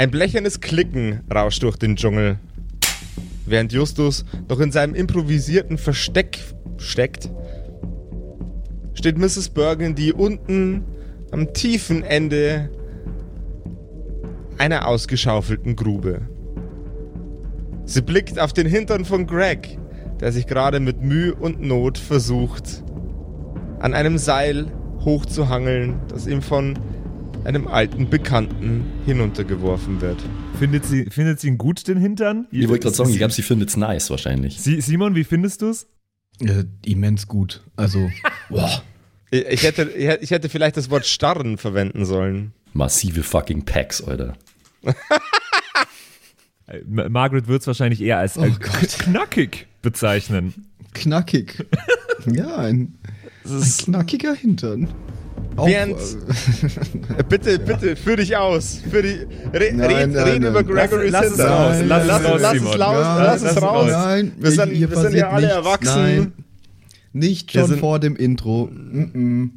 Ein blechernes Klicken rauscht durch den Dschungel. Während Justus noch in seinem improvisierten Versteck steckt, steht Mrs. Burgundy unten am tiefen Ende einer ausgeschaufelten Grube. Sie blickt auf den Hintern von Greg, der sich gerade mit Mühe und Not versucht, an einem Seil hochzuhangeln, das ihm von einem alten Bekannten hinuntergeworfen wird. Findet sie, findet sie ihn gut, den Hintern? Ich wollte gerade sagen, ich glaube, sie findet es nice wahrscheinlich. Sie, Simon, wie findest du es? Äh, immens gut. Also, boah. Ich hätte, ich hätte vielleicht das Wort starren verwenden sollen. Massive fucking Packs, Alter. Äh, Margaret wird es wahrscheinlich eher als oh äh, knackig bezeichnen. Knackig. ja, ein, ein knackiger Hintern. Während, äh, bitte, bitte, führ dich aus. Führ die, re, nein, red, nein, red nein. über Gregory's Lass es raus, lass es lass, raus, lass Simon. es raus, lass es raus. Nein, wir sind, hier wir sind ja alle nichts. erwachsen. Nein. Nicht schon sind- vor dem Intro. Mm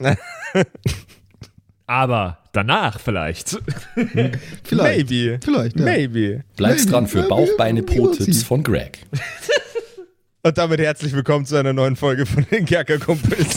-mm. Aber danach vielleicht. Vielleicht. Maybe. Vielleicht, ja. Maybe. Bleib's Maybe. dran für Ja, Bauch, wir- Beine, wir wollen Po-Tipps sie. von Greg. Und damit herzlich willkommen zu einer neuen Folge von den Kerkerkumpels.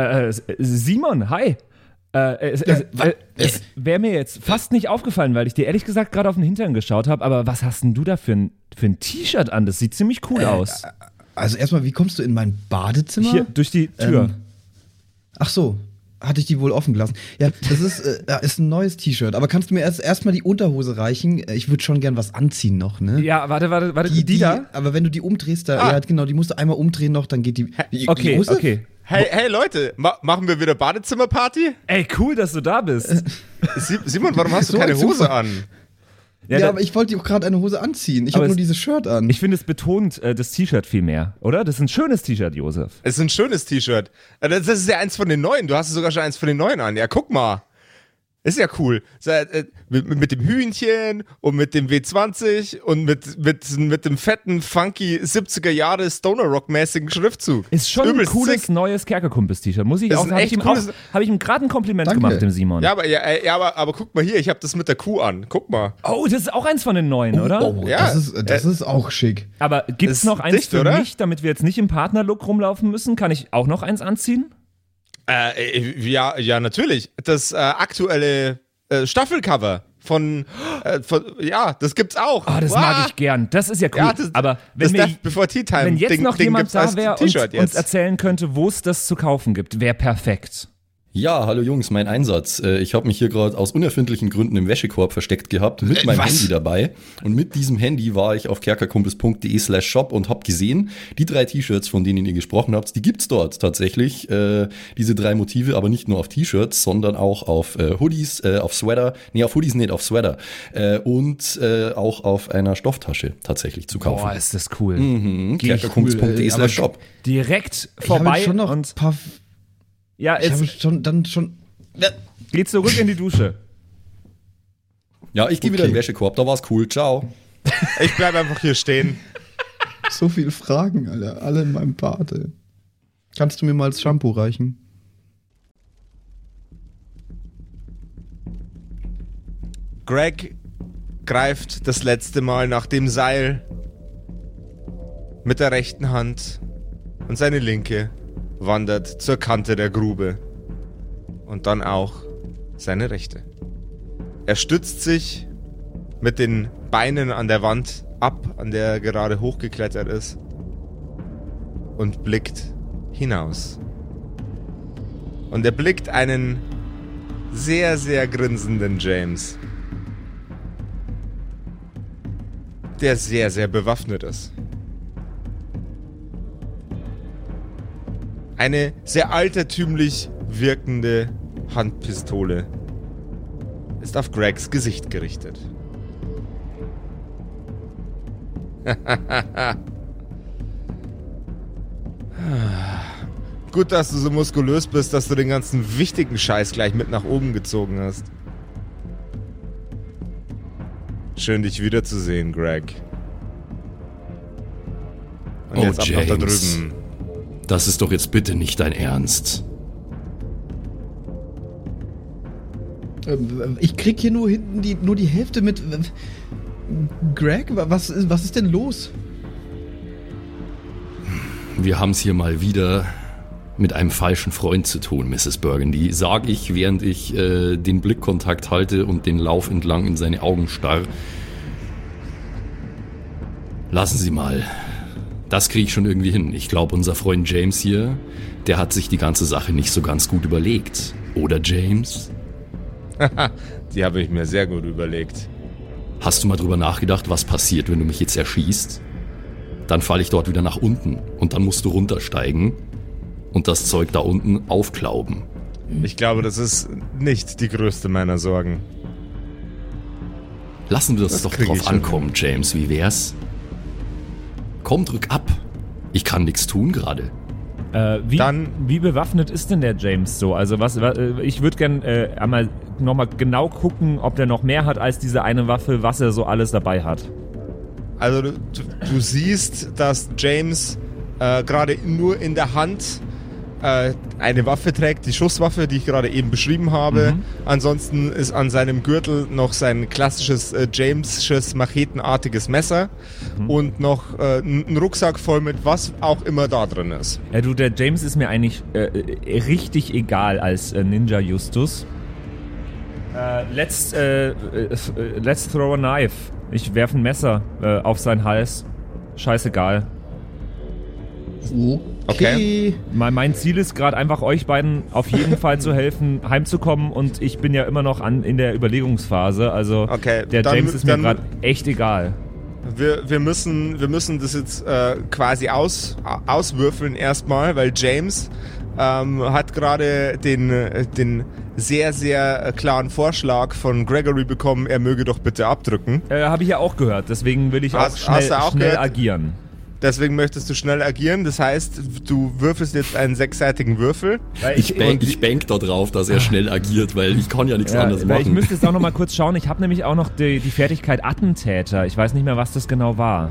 Äh, äh, Simon, hi. Äh, es, es, wa- äh, es wäre mir jetzt fast nicht aufgefallen, weil ich dir ehrlich gesagt gerade auf den Hintern geschaut habe, aber was hast denn du da für ein, für ein T-Shirt an? Das sieht ziemlich cool aus. Also erstmal, wie kommst du in mein Badezimmer? Hier, durch die Tür. Ähm, Ach so, hatte ich die wohl offen gelassen. Ja, das ist, äh, ist ein neues T-Shirt. Aber kannst du mir erst erstmal die Unterhose reichen? Äh, Ich würde schon gern was anziehen noch, ne? ja, warte, warte, warte, die, da? Aber wenn du die umdrehst, da, Ah. ja, genau, die musst du einmal umdrehen noch, dann geht die. die Okay, Josef? okay. Hey, hey Leute, ma machen wir wieder Badezimmerparty? Ey, cool, dass du da bist. Si- Simon, warum hast du So keine ein Hose an? Ja, da- aber ich wollte dir auch gerade eine Hose anziehen. Ich habe nur es- dieses Shirt an. Ich finde, es betont äh, das T-Shirt viel mehr, oder? Das ist ein schönes T-Shirt, Josef. Es ist ein schönes T-Shirt. Äh, Das das ist ja eins von den neuen. Du hast sogar schon eins von den neuen an. Ja, guck mal. Ist ja cool. Äh, mit, dem Hühnchen und mit dem W20 und mit, mit, mit dem fetten, funky 70er Jahre Stoner Rock-mäßigen Schriftzug. Ist schon Übelst ein cooles sick. neues Kerkerkumpels-T-Shirt. Muss ich Ist auch, ein habe ich, hab ich ihm gerade ein Kompliment Danke. gemacht, dem Simon. Ja, aber, ja, ja, aber, aber guck mal hier, ich habe das mit der Kuh an. Guck mal. Oh, das ist auch eins von den neuen, oder? Oh, Ja, das, ist, das äh, ist auch schick. Aber gibt's Ist noch eins dicht, für oder? mich, damit wir jetzt nicht im Partnerlook rumlaufen müssen? Kann ich auch noch eins anziehen? Äh, ja, ja, natürlich. Das äh, aktuelle äh, Staffelcover von, äh, von, ja, das gibt's auch. Oh, das Wow. mag ich gern. Das ist ja cool. Ja, das, Aber wenn, das Tea Time wenn jetzt Ding, noch Ding jemand da wäre und uns erzählen könnte, wo es das zu kaufen gibt, wäre perfekt. Ja, hallo Jungs, mein Einsatz. Äh, Ich habe mich hier gerade aus unerfindlichen Gründen im Wäschekorb versteckt gehabt, mit Äh, meinem was? Handy dabei. Und mit diesem Handy war ich auf kerkerkumpels.de slash shop und habe gesehen, die drei T-Shirts, von denen ihr gesprochen habt, die gibt's dort tatsächlich. Äh, diese drei Motive, aber nicht nur auf T-Shirts, sondern auch auf äh, Hoodies, äh, auf Sweater, nee, auf Hoodies nicht, auf Sweater. Und auch auf einer Stofftasche tatsächlich zu kaufen. Boah, ist das cool. Mhm, ich kerkerkumpels.de slash shop. Direkt Ich habe vorbei schon noch ein und paar. Ja, Ich habe jetzt schon dann schon. geh zurück in die Dusche. Ja, ich gehe wieder in den Wäschekorb, da war's cool. Ciao. Ich bleib einfach hier stehen. So viele Fragen, Alter. Alle in meinem Bad. ey. Kannst du mir mal das Shampoo reichen? Greg greift das letzte Mal nach dem Seil mit der rechten Hand und seine linke wandert zur Kante der Grube und dann auch seine rechte. Er stützt sich mit den Beinen an der Wand ab, an der er gerade hochgeklettert ist und blickt hinaus. Und er blickt einen sehr, sehr grinsenden James, der sehr, sehr bewaffnet ist. Eine sehr altertümlich wirkende Handpistole ist auf Gregs Gesicht gerichtet. Gut, dass du so muskulös bist, dass du den ganzen wichtigen Scheiß gleich mit nach oben gezogen hast. Schön, dich wiederzusehen, Greg. Und Oh, jetzt ab nach da James. drüben. Das ist doch jetzt bitte nicht dein Ernst. Ähm, Ich krieg hier nur hinten die, nur die Hälfte mit. Greg, wa- was, ist- was ist denn los? Wir haben es hier mal wieder mit einem falschen Freund zu tun, Mrs. Burgundy, sag ich, während ich äh, den Blickkontakt halte und den Lauf entlang in seine Augen starr. Lassen Sie mal. Das kriege ich schon irgendwie hin. Ich glaube, unser Freund James hier, der hat sich die ganze Sache nicht so ganz gut überlegt. Oder James? Die habe ich mir sehr gut überlegt. Hast du mal drüber nachgedacht, was passiert, wenn du mich jetzt erschießt? Dann falle ich dort wieder nach unten und dann musst du runtersteigen und das Zeug da unten aufklauben. Ich glaube, das ist nicht die größte meiner Sorgen. Lassen wir das, Das doch drauf ankommen, James. Wie wär's? Komm, drück ab. Ich kann nichts tun gerade. Äh, wie, Dann- wie bewaffnet ist denn der James so? Also was, wa- äh, ich würde gern äh, einmal nochmal genau gucken, ob der noch mehr hat als diese eine Waffe, was er so alles dabei hat. Also du, du siehst, dass James äh, gerade nur in der Hand äh, eine Waffe trägt, die Schusswaffe, die ich gerade eben beschrieben habe. Ansonsten ist an seinem Gürtel noch sein klassisches äh, Jamesches machetenartiges Messer und noch äh, ein Rucksack voll mit was auch immer da drin ist. Ja, du, der James ist mir eigentlich äh, äh, richtig egal als äh, Ninja Justus. Äh, let's, let's throw a knife. Ich werfe ein Messer äh, auf seinen Hals. Scheißegal. Okay. Mein, mein Ziel ist gerade einfach euch beiden auf jeden Fall zu helfen, heimzukommen und ich bin ja immer noch an, in der Überlegungsphase. Also Okay, der dann- James ist mir gerade echt egal. Wir, wir, müssen, wir müssen das jetzt äh, quasi aus, auswürfeln erstmal, weil James ähm, hat gerade den, den sehr, sehr klaren Vorschlag von Gregory bekommen, er möge doch bitte abdrücken. Äh, Habe ich ja auch gehört, deswegen will ich auch Hast- schnell, hast du auch schnell agieren. Deswegen möchtest du schnell agieren. Das heißt, du würfelst jetzt einen sechsseitigen Würfel. Weil Ich, bank, ich bank da drauf, dass er schnell agiert, weil ich kann ja nichts Ja, anderes weil ich machen. müsste jetzt auch noch mal kurz schauen. Ich habe nämlich auch noch die, die Fertigkeit Attentäter. Ich weiß nicht mehr, was das genau war.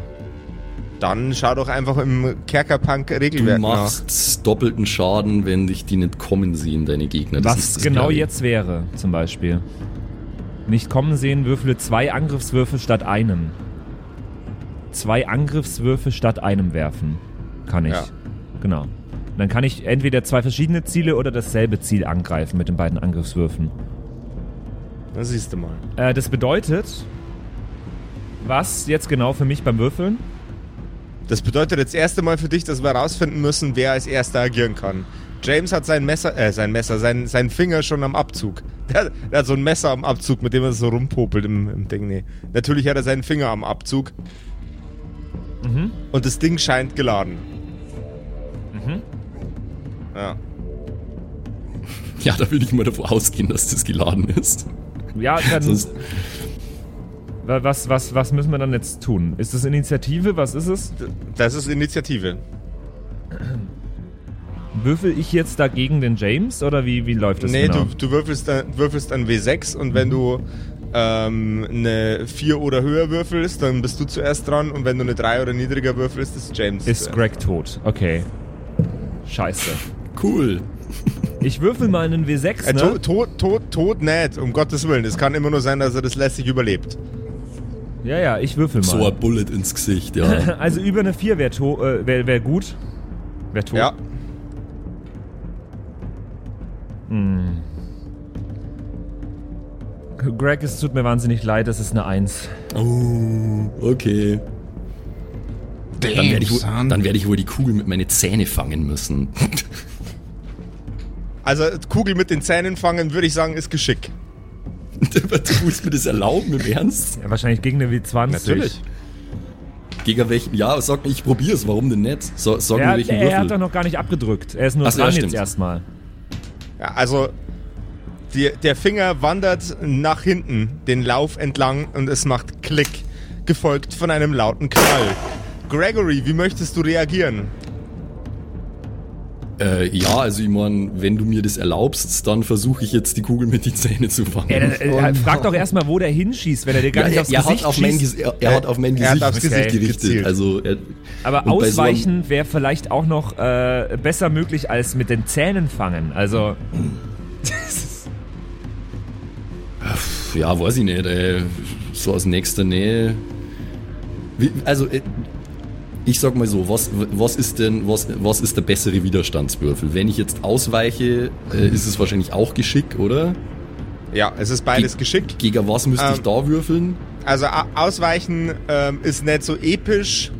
Dann schau doch einfach im Kerkerpunk-Regelwerk Du nach. machst doppelten Schaden, wenn dich die nicht kommen sehen, deine Gegner. Das was ist das genau jetzt wäre, zum Beispiel. Nicht kommen sehen, würfele zwei Angriffswürfe statt einem. Zwei Angriffswürfe statt einem werfen. Kann ich. Ja. Genau. Dann kann ich entweder zwei verschiedene Ziele oder dasselbe Ziel angreifen mit den beiden Angriffswürfen. Das siehst du mal. Äh, das bedeutet, was jetzt genau für mich beim Würfeln? Das bedeutet jetzt das erste Mal für dich, dass wir herausfinden müssen, wer als erster agieren kann. James hat sein Messer, äh, sein Messer, sein, sein Finger schon am Abzug. Der, der hat so ein Messer am Abzug, mit dem er so rumpopelt im, im Ding. Nee. Natürlich hat er seinen Finger am Abzug. Mhm. Und das Ding scheint geladen. Mhm. Ja. Ja, da würde ich mal davon ausgehen, dass das geladen ist. Ja, dann. Sonst, Wa- Was, was, was müssen wir dann jetzt tun? Ist das Initiative? Was ist es? Das ist Initiative. Würfel ich jetzt dagegen den James oder wie, wie läuft das nee, genau? du, du würfelst, dann, würfelst ein W6 und wenn du ähm, eine 4 oder höher würfelst, dann bist du zuerst dran und wenn du eine 3 oder niedriger würfelst, ist James. Ist zuerst. Greg tot? Okay. Scheiße. cool. Ich würfel mal einen W6, Äh, ne? tot, tot, tot, tot nicht, um Gottes Willen. Es kann immer nur sein, dass er das lässig überlebt. Ja, ja, ich würfel mal. So ein Bullet ins Gesicht, ja. Also über eine 4 wäre äh, wär, wär gut. Wäre tot. Ja. Greg, es tut mir wahnsinnig leid, das ist eine 1. Oh, okay. Dann werde ich, dann werd ich wohl die Kugel mit meinen Zähne fangen müssen. Also Kugel mit den Zähnen fangen, würde ich sagen, ist Geschick. du musst mir das erlauben, im Ernst? Ja, wahrscheinlich gegen eine W20. Natürlich. Gegen welchen? Ja, sag ich probier's, warum denn nicht? So, sag mir Er, welchen er hat doch Würfel. noch gar nicht abgedrückt. Er ist nur Ach so, ja, dran jetzt erstmal. Ja, also die, der Finger wandert nach hinten den Lauf entlang und es macht Klick. gefolgt von einem lauten Knall. Gregory, wie möchtest du reagieren? Äh, ja, also ich meine, wenn du mir das erlaubst, dann versuche ich jetzt die Kugel mit den Zähnen zu fangen. Ja, dann, äh, frag doch erstmal, wo der hinschießt, wenn er dir gar nicht er, aufs er, Gesicht hat auf mein, schießt. Er, er hat auf mein Er hat Gesicht, aufs Gesicht gerichtet. gezielt. Also, er, Aber bei so ausweichen wäre vielleicht auch noch äh, besser möglich als mit den Zähnen fangen. Also, Ja, weiß ich nicht. Äh, so aus nächster Nähe. Wie, also, äh, ich sag mal so, was, was ist denn, was, was ist der bessere Widerstandswürfel? Wenn ich jetzt ausweiche, äh, ist es wahrscheinlich auch Geschick, oder? Ja, es ist beides geschickt. Gegen was müsste ich Ähm, da würfeln? Also ausweichen ähm, ist nicht so episch,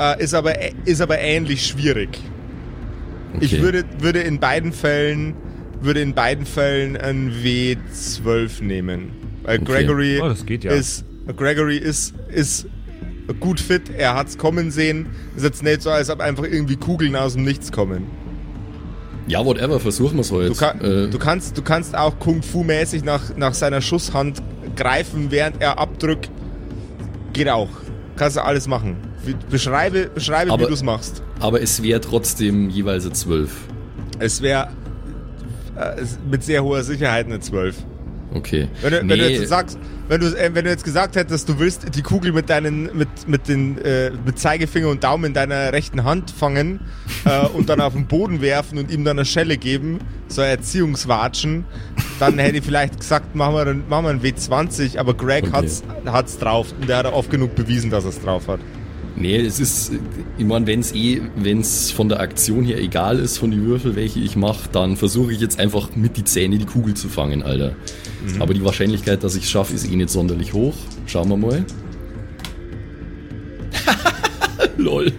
äh, ist, aber, ist aber ähnlich schwierig. Ich Okay. würde, würde in beiden Fällen würde in beiden Fällen ein W12 nehmen. Weil. Gregory Oh, das geht ja. ist Gregory ist, ist gut fit, er hat's kommen sehen. Ist jetzt nicht so, als ob einfach irgendwie Kugeln aus dem Nichts kommen. Ja, whatever, versuchen wir es halt. Du, kann, äh, du, kannst, du kannst auch Kung Fu mäßig nach, nach seiner Schusshand greifen, während er abdrückt. Geht auch. Kannst du alles machen. Wie- Beschreibe, beschreibe wie Aber- du es machst. aber es wäre trotzdem jeweils eine 12. Es wäre äh, es- mit sehr hoher Sicherheit eine 12. Okay. Wenn du, nee, wenn du jetzt sagst, wenn du, äh, wenn du jetzt gesagt hättest, du willst die Kugel mit deinen, mit, mit den, äh, mit Zeigefinger und Daumen in deiner rechten Hand fangen äh, und dann auf den Boden werfen und ihm dann eine Schelle geben, so Erziehungswatschen, dann hätte ich vielleicht gesagt, machen wir, einen- machen wir einen W20, aber Greg Okay. hat's, hat's drauf und der hat oft genug bewiesen, dass er es drauf hat. Nee, es ist, ich meine, wenn es eh, wenn es von der Aktion her egal ist, von die Würfel, welche ich mache, dann versuche ich jetzt einfach mit die Zähne die Kugel zu fangen, Alter. Mhm. Aber die Wahrscheinlichkeit, dass ich es schaffe, ist eh nicht sonderlich hoch. Schauen wir mal. Lol.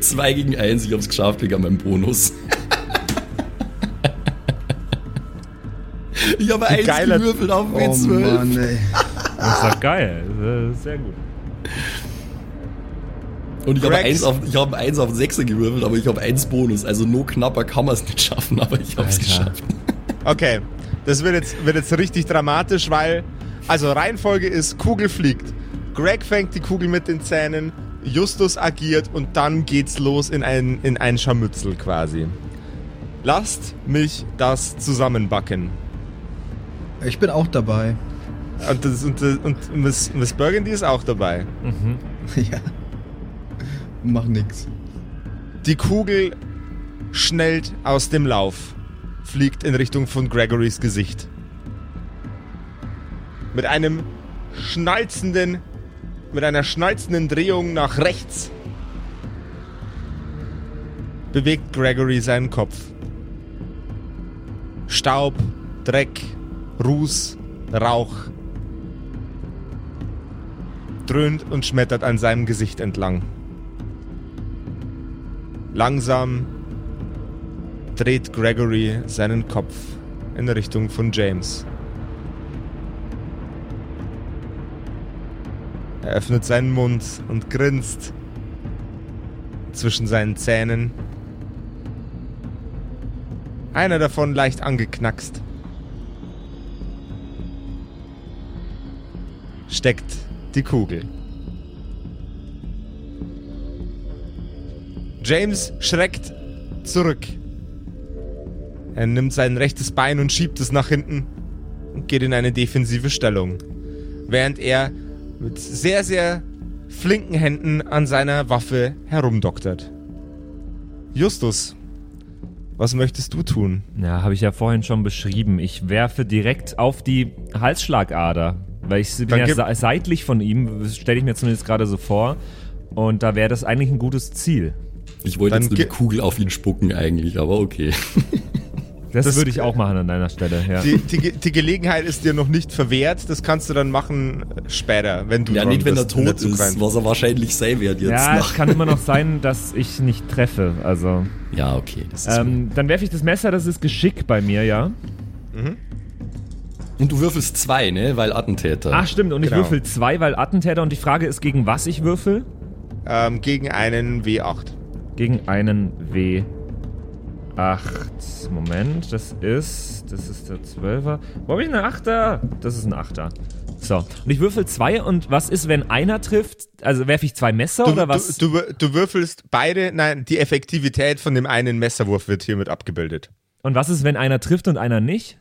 2 gegen 1, ich hab's geschafft wegen meinem Bonus. ich habe eins geiler- gewürfelt auf Oh W12. Mann, ey. das ist doch geil. Das ist sehr gut. Und ich habe eins auf, ich habe eins auf Sechser gewürfelt, aber ich habe eins Bonus. Also no knapper kann man es nicht schaffen, aber ich habe es geschafft. Okay, das wird jetzt, wird jetzt richtig dramatisch, weil, also Reihenfolge ist, Kugel fliegt. Greg fängt die Kugel mit den Zähnen, Justus agiert und dann geht's los in ein, in ein Scharmützel quasi. Lasst mich das zusammenbacken. Ich bin auch dabei. Und, das, und, das- und Miss, Miss Burgundy ist auch dabei. ja. Mach nix. Die Kugel schnellt aus dem Lauf, fliegt in Richtung von Gregorys Gesicht. Mit einem schnalzenden, mit einer schnalzenden Drehung nach rechts bewegt Gregory seinen Kopf. Staub, Dreck, Ruß, Rauch dröhnt und schmettert an seinem Gesicht entlang. Langsam dreht Gregory seinen Kopf in Richtung von James. Er öffnet seinen Mund und grinst zwischen seinen Zähnen. Einer davon leicht angeknackst. Steckt die Kugel. James schreckt zurück. Er nimmt sein rechtes Bein und schiebt es nach hinten und geht in eine defensive Stellung, während er mit sehr, sehr flinken Händen an seiner Waffe herumdoktert. Justus, was möchtest du tun? Ja, habe ich ja vorhin schon beschrieben. Ich werfe direkt auf die Halsschlagader, weil ich bin ja seitlich von ihm, stelle ich mir zumindest gerade so vor. Und da wäre das eigentlich ein gutes Ziel. Ich wollte Dann jetzt nur die ge- Kugel auf ihn spucken eigentlich, aber okay. Das, Das- würde ich auch machen an deiner Stelle, ja. Die, die, die Gelegenheit ist dir noch nicht verwehrt, das kannst du dann machen später, wenn du Ja, nicht wenn er tot ist, was er wahrscheinlich sein wird jetzt. Ja, es kann immer noch sein, dass ich nicht treffe. Also, Ja, okay. Das ist ähm, dann werfe ich das Messer, das ist Geschick bei mir, ja. Und du würfelst zwei, ne? Weil Attentäter. Ach, stimmt. Und ich Genau. würfel zwei, weil Attentäter. Und die Frage ist, gegen was ich würfel? Ähm, gegen einen W8. Gegen einen W8. Moment, das ist. Das ist der 12er. Wo habe ich eine 8er? Das ist ein 8er. So. Und ich würfel zwei und was ist, wenn einer trifft? Also werfe ich zwei Messer Du, oder was? du, du, du würfelst beide, nein, die Effektivität von dem einen Messerwurf wird hiermit abgebildet. und was ist, wenn einer trifft und einer nicht?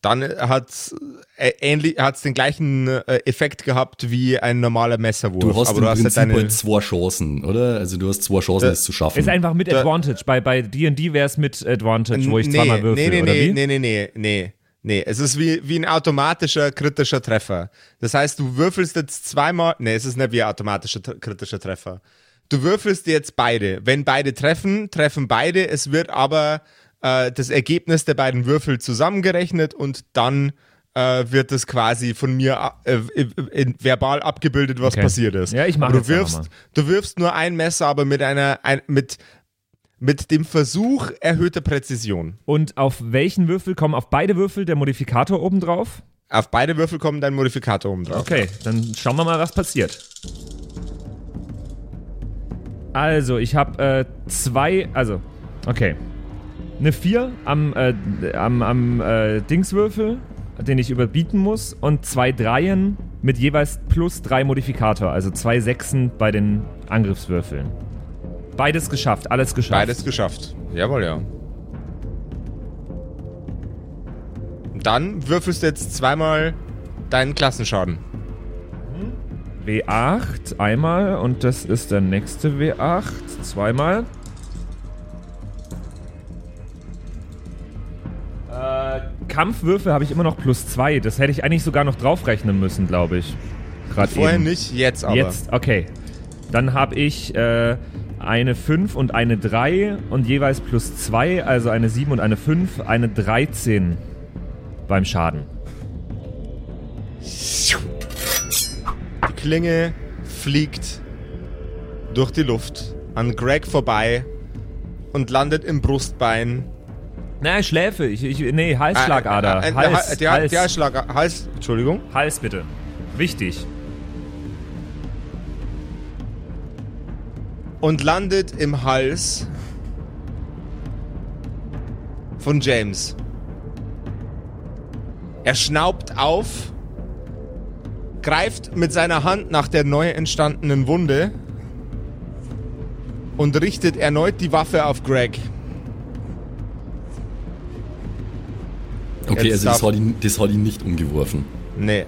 Dann hat's äh, ähnlich, hat's den gleichen äh, Effekt gehabt wie ein normaler Messerwurf. Du hast aber im du hast Prinzip halt deine, halt zwei Chancen, oder? Also du hast zwei Chancen, Da- es zu schaffen. Ist einfach mit Da- Advantage. Bei bei D&D wäre es mit Advantage, wo ich nee, zweimal würfel, nee, nee, oder nee, wie? nee, nee, nee, nee. Nee, es ist wie, wie ein automatischer kritischer Treffer. Das heißt, du würfelst jetzt zweimal. Nee, es ist nicht wie ein automatischer kritischer Treffer. Du würfelst jetzt beide. Wenn beide treffen, treffen beide. Es wird aber äh, das Ergebnis der beiden Würfel zusammengerechnet und dann äh, wird es quasi von mir äh, verbal abgebildet, was Okay. passiert ist. Ja, ich mach aber jetzt du wirfst, du wirfst nur ein Messer, aber mit einer, ein, mit, mit dem Versuch erhöhter Präzision. Und auf welchen Würfel kommen auf beide Würfel der Modifikator oben drauf? Auf beide Würfel kommt dein Modifikator oben drauf. Okay, dann schauen wir mal, was passiert. Also, ich habe äh, zwei, also, okay. Eine 4 am, äh, am, am äh, Dingswürfel, den ich überbieten muss, und zwei Dreien mit jeweils plus drei Modifikator, also zwei Sechsen bei den Angriffswürfeln. Beides geschafft, alles geschafft. Beides geschafft. Jawohl, ja. Dann würfelst du jetzt zweimal deinen Klassenschaden. W8 einmal und das ist der nächste W8 zweimal. Äh, Kampfwürfe habe ich immer noch plus zwei. Das hätte ich eigentlich sogar noch draufrechnen müssen, glaube ich. Gerade Vorher eben. nicht, jetzt aber. Jetzt, okay. Dann habe ich äh, eine 5 und eine 3 und jeweils plus 2, also eine 7 und eine 5, eine 13 beim Schaden. Die Klinge fliegt durch die Luft an Greg vorbei und landet im Brustbein. Na, Schläfe. Ich, ich, nee, Halsschlagader. Äh, äh, äh, Hals, die, Hals. Die Halsschlag, Hals, Entschuldigung. Hals bitte. Wichtig. Und landet im Hals von James. Er schnaubt auf, greift mit seiner Hand nach der neu entstandenen Wunde und richtet erneut die Waffe auf Greg. Okay, Jetzt also das hat, ihn, das hat ihn nicht umgeworfen. Nee.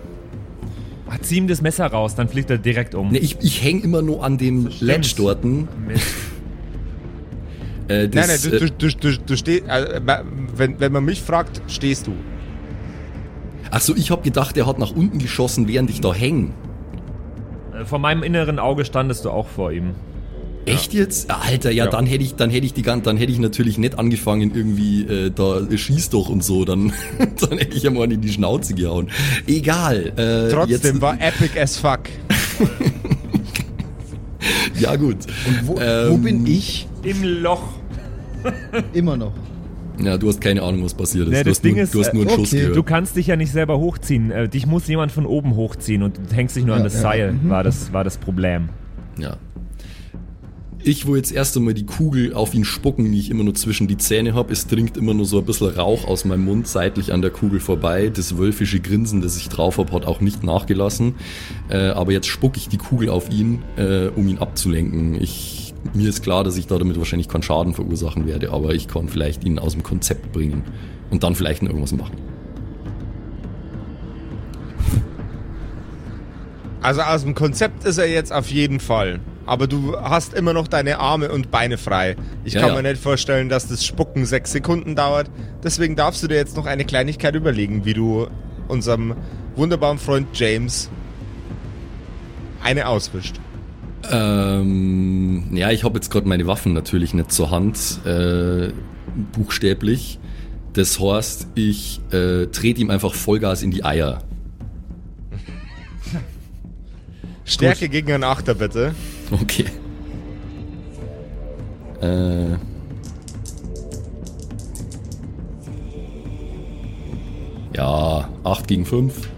Ah, Zieh ihm das Messer raus, dann fliegt er direkt um. Ne, ich ich hänge immer nur an dem Ledge dort. Äh, Nein, nein, du, äh, du, du, du, du stehst, äh, wenn, wenn man mich fragt, stehst du. ach so, ich habe gedacht, er hat nach unten geschossen, während ich da hänge. Äh, Vor meinem inneren Auge standest du auch vor ihm. Echt jetzt? Alter, ja, Ja. dann hätte ich, dann hätte ich die dann hätte ich natürlich nicht angefangen irgendwie äh, da schieß doch und so, dann dann hätte ich ja mal in die Schnauze gehauen. Egal. Äh, Trotzdem jetzt, war epic as fuck. ja gut. Und wo, wo Ähm, bin ich? Im Loch. Immer noch. Ja, du hast keine Ahnung, was passiert ist. Nee, du, das hast nur, Ding ist, du hast nur einen äh, Schuss okay, gehört. Du kannst dich ja nicht selber hochziehen. Äh, dich muss jemand von oben hochziehen und du hängst dich nur an Ja, das ja. Seil, war, das, war das Problem. Ja. Ich will jetzt erst einmal die Kugel auf ihn spucken, die ich immer nur zwischen die Zähne habe. Es dringt immer nur so ein bisschen Rauch aus meinem Mund seitlich an der Kugel vorbei. Das wölfische Grinsen, das ich drauf habe, hat auch nicht nachgelassen. Äh, aber jetzt spucke ich die Kugel auf ihn, äh, um ihn abzulenken. Ich, mir ist klar, dass ich da damit wahrscheinlich keinen Schaden verursachen werde, aber ich kann vielleicht ihn aus dem Konzept bringen und dann vielleicht noch irgendwas machen. Also aus dem Konzept ist er jetzt auf jeden Fall. Aber du hast immer noch deine Arme und Beine frei. Ich Ja, kann ja. mir nicht vorstellen, dass das Spucken sechs Sekunden dauert. Deswegen darfst du dir jetzt noch eine Kleinigkeit überlegen, wie du unserem wunderbaren Freund James eine auswischt. Ähm, ja, ich habe jetzt gerade meine Waffen natürlich nicht zur Hand, äh, buchstäblich. Das heißt, ich äh, trete ihm einfach Vollgas in die Eier. Stärke gegen einen Achter, bitte. Okay. Äh. Ja, 8 gegen 5.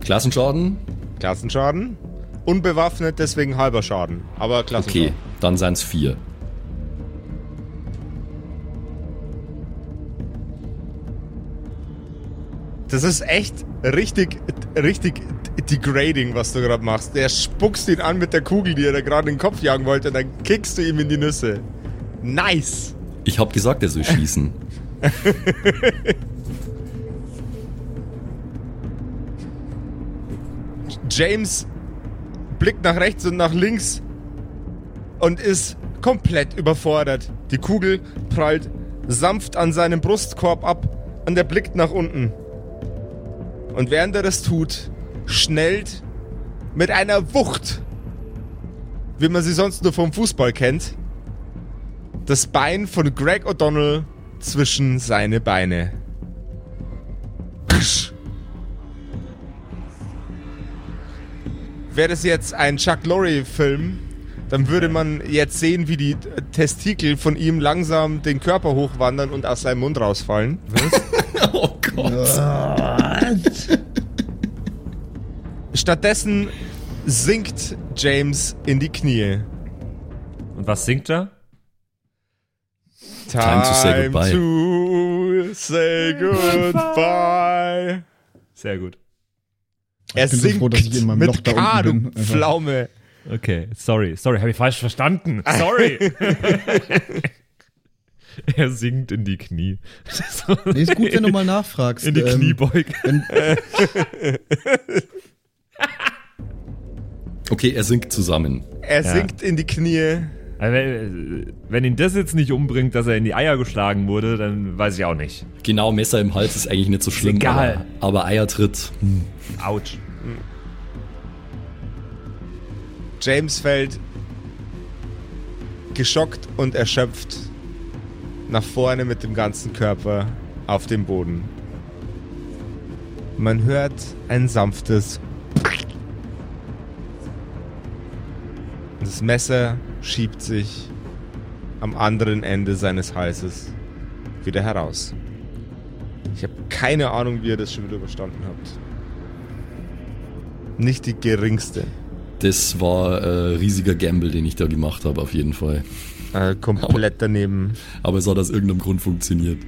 Klassenschaden? Klassenschaden. Unbewaffnet, deswegen halber Schaden. Aber Okay, Klassenschaden. dann seien es 4. Das ist echt richtig, richtig degrading, was du gerade machst. Der spuckst ihn an mit der Kugel, die er da gerade in den Kopf jagen wollte, und dann kickst du ihm in die Nüsse. Nice! Ich hab gesagt, er soll schießen. James blickt nach rechts und nach links und ist komplett überfordert. Die Kugel prallt sanft an seinem Brustkorb ab und er blickt nach unten. Und während er das tut, schnellt mit einer Wucht, wie man sie sonst nur vom Fußball kennt, das Bein von Greg O'Donnell zwischen seine Beine. Psch. Wäre das jetzt ein Chuck Lorre-Film, dann würde man jetzt sehen, wie die Testikel von ihm langsam den Körper hochwandern und aus seinem Mund rausfallen. oh Gott. Stattdessen sinkt James in die Knie. Und was singt er? Time to say goodbye. to say goodbye. Sehr gut. Er Ich bin so singt froh, dass ich in meinem mit Loch da K, unten du bin. Pflaume. Okay, sorry, sorry, habe ich falsch verstanden. Sorry. er sinkt in die Knie. Nee, ist gut, wenn du mal nachfragst. In die ähm, Kniebeuge. Okay, er sinkt zusammen. Er Ja. sinkt in die Knie. Also, wenn- wenn ihn das jetzt nicht umbringt, dass er in die Eier geschlagen wurde, dann weiß ich auch nicht. Genau, Messer im Hals ist eigentlich nicht so schlimm. egal. Aber, aber Eiertritt. Hm. Autsch. James fällt geschockt und erschöpft nach vorne mit dem ganzen Körper auf dem Boden. Man hört ein sanftes Das Messer schiebt sich am anderen Ende seines Halses wieder heraus. Ich habe keine Ahnung, wie ihr das schon wieder überstanden habt. Nicht die geringste. Das war äh, riesiger Gamble, den ich da gemacht habe, auf jeden Fall. Äh, komplett daneben. Aber es hat aus irgendeinem Grund funktioniert.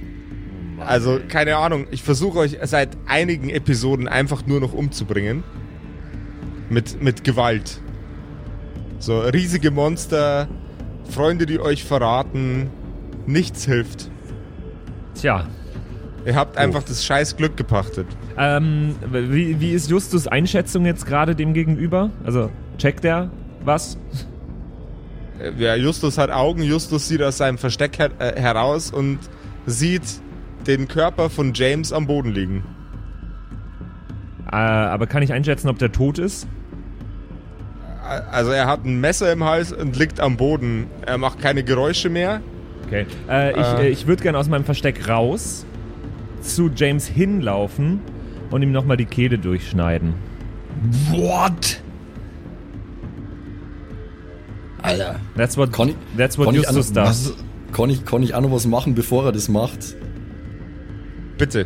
Also, keine Ahnung. Ich versuche euch seit einigen Episoden einfach nur noch umzubringen. Mit, mit Gewalt. So, riesige Monster, Freunde, die euch verraten. Nichts hilft. Tja. Ihr habt einfach das scheiß Glück gepachtet. Ähm, wie, wie ist Justus Einschätzung jetzt gerade dem gegenüber? Also, checkt er was? Äh, Ja, Justus hat Augen. Justus sieht aus seinem Versteck her äh, heraus und sieht den Körper von James am Boden liegen. Äh, aber kann ich einschätzen, ob der tot ist? Also er hat ein Messer im Hals und liegt am Boden. Er macht keine Geräusche mehr. Okay. Äh, ich Äh. ich würde gerne aus meinem Versteck raus, zu James hinlaufen und ihm nochmal die Kehle durchschneiden. what? Alter. That's what, Kann ich- that's what kann ich Justus an- does. Was? Kann ich, kann ich auch noch was machen, bevor er das macht? Bitte.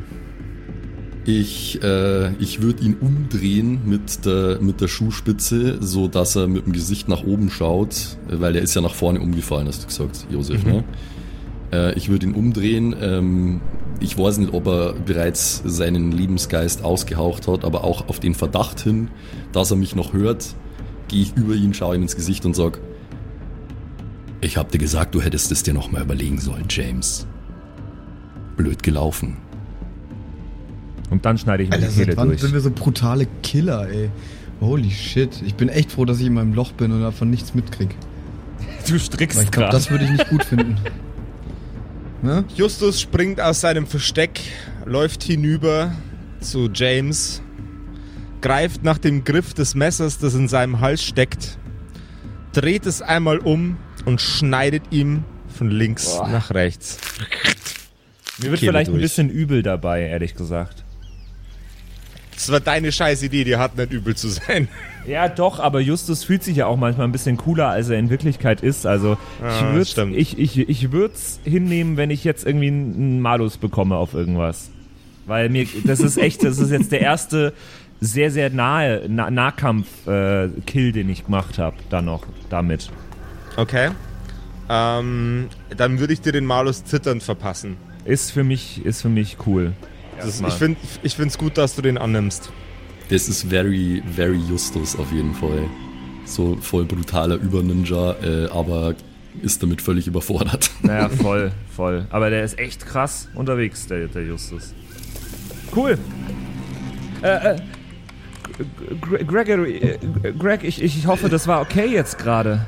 Ich, äh, ich würde ihn umdrehen mit der, mit der Schuhspitze, so dass er mit dem Gesicht nach oben schaut, weil er ist ja nach vorne umgefallen, hast du gesagt, Josef, ne? Äh, ich würde ihn umdrehen. Ähm, ich weiß nicht, ob er bereits seinen Lebensgeist ausgehaucht hat, aber auch auf den Verdacht hin, dass er mich noch hört, gehe ich über ihn, schaue ihm ins Gesicht und sag: Ich hab dir gesagt, du hättest es dir noch mal überlegen sollen, James. Blöd gelaufen. Und dann schneide ich mir Alter, die Kehle durch. sind wir so brutale Killer, ey? Holy shit. Ich bin echt froh, dass ich in meinem Loch bin und davon nichts mitkrieg. Du Weil strickst ich glaube, gerade. das würde ich nicht gut finden. Ne? Justus springt aus seinem Versteck, läuft hinüber zu James, greift nach dem Griff des Messers, das in seinem Hals steckt, dreht es einmal um und schneidet ihm von links nach rechts. Mir wird Kehle vielleicht ein durch. bisschen übel dabei, ehrlich gesagt. Das war deine scheiß Idee, die hat nicht übel zu sein. Ja, doch, aber Justus fühlt sich ja auch manchmal ein bisschen cooler, als er in Wirklichkeit ist. Also Ah, ich würde ich, ich, ich würd's hinnehmen, wenn ich jetzt irgendwie einen Malus bekomme auf irgendwas. Weil mir, das ist echt, das ist jetzt der erste sehr, sehr nahe Na Nahkampf-Kill, den ich gemacht habe, dann noch damit. Okay. Ähm, dann würde ich dir den Malus zitternd verpassen. Ist für mich, ist für mich cool. Das, ich finde es gut, dass du den annimmst. Das ist very, very Justus auf jeden Fall. So voll brutaler Über-Ninja, äh, aber ist damit völlig überfordert. Naja, voll, voll. Aber der ist echt krass unterwegs, der, der Justus. Cool. Äh, äh, Gregory, äh, Greg, ich, ich hoffe, das war okay jetzt gerade.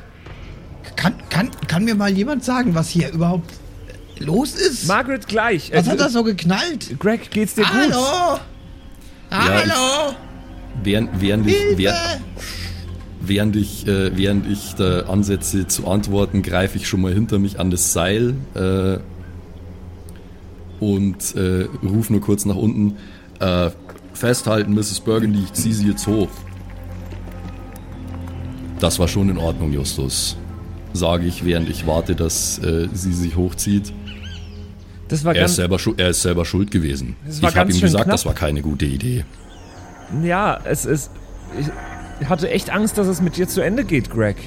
Kann, kann, kann mir mal jemand sagen, was hier überhaupt los ist? Margaret gleich. Was äh, hat das so geknallt? Greg, geht's dir Hallo? gut? Hallo? Hallo? Während, während ich, während, während ich, äh, während ich da ansetze zu antworten, greife ich schon mal hinter mich an das Seil äh, und äh, rufe nur kurz nach unten. Äh, festhalten, Mrs. Burgundy, ich ziehe sie jetzt hoch. Das war schon in Ordnung, Justus. Sage ich, während ich warte, dass äh, sie sich hochzieht. Das war er, ganz, ist selber, er ist selber schuld gewesen. Ich habe ihm gesagt, knapp. das war keine gute Idee. Ja, es ist. Ich hatte echt Angst, dass es mit dir zu Ende geht, Greg.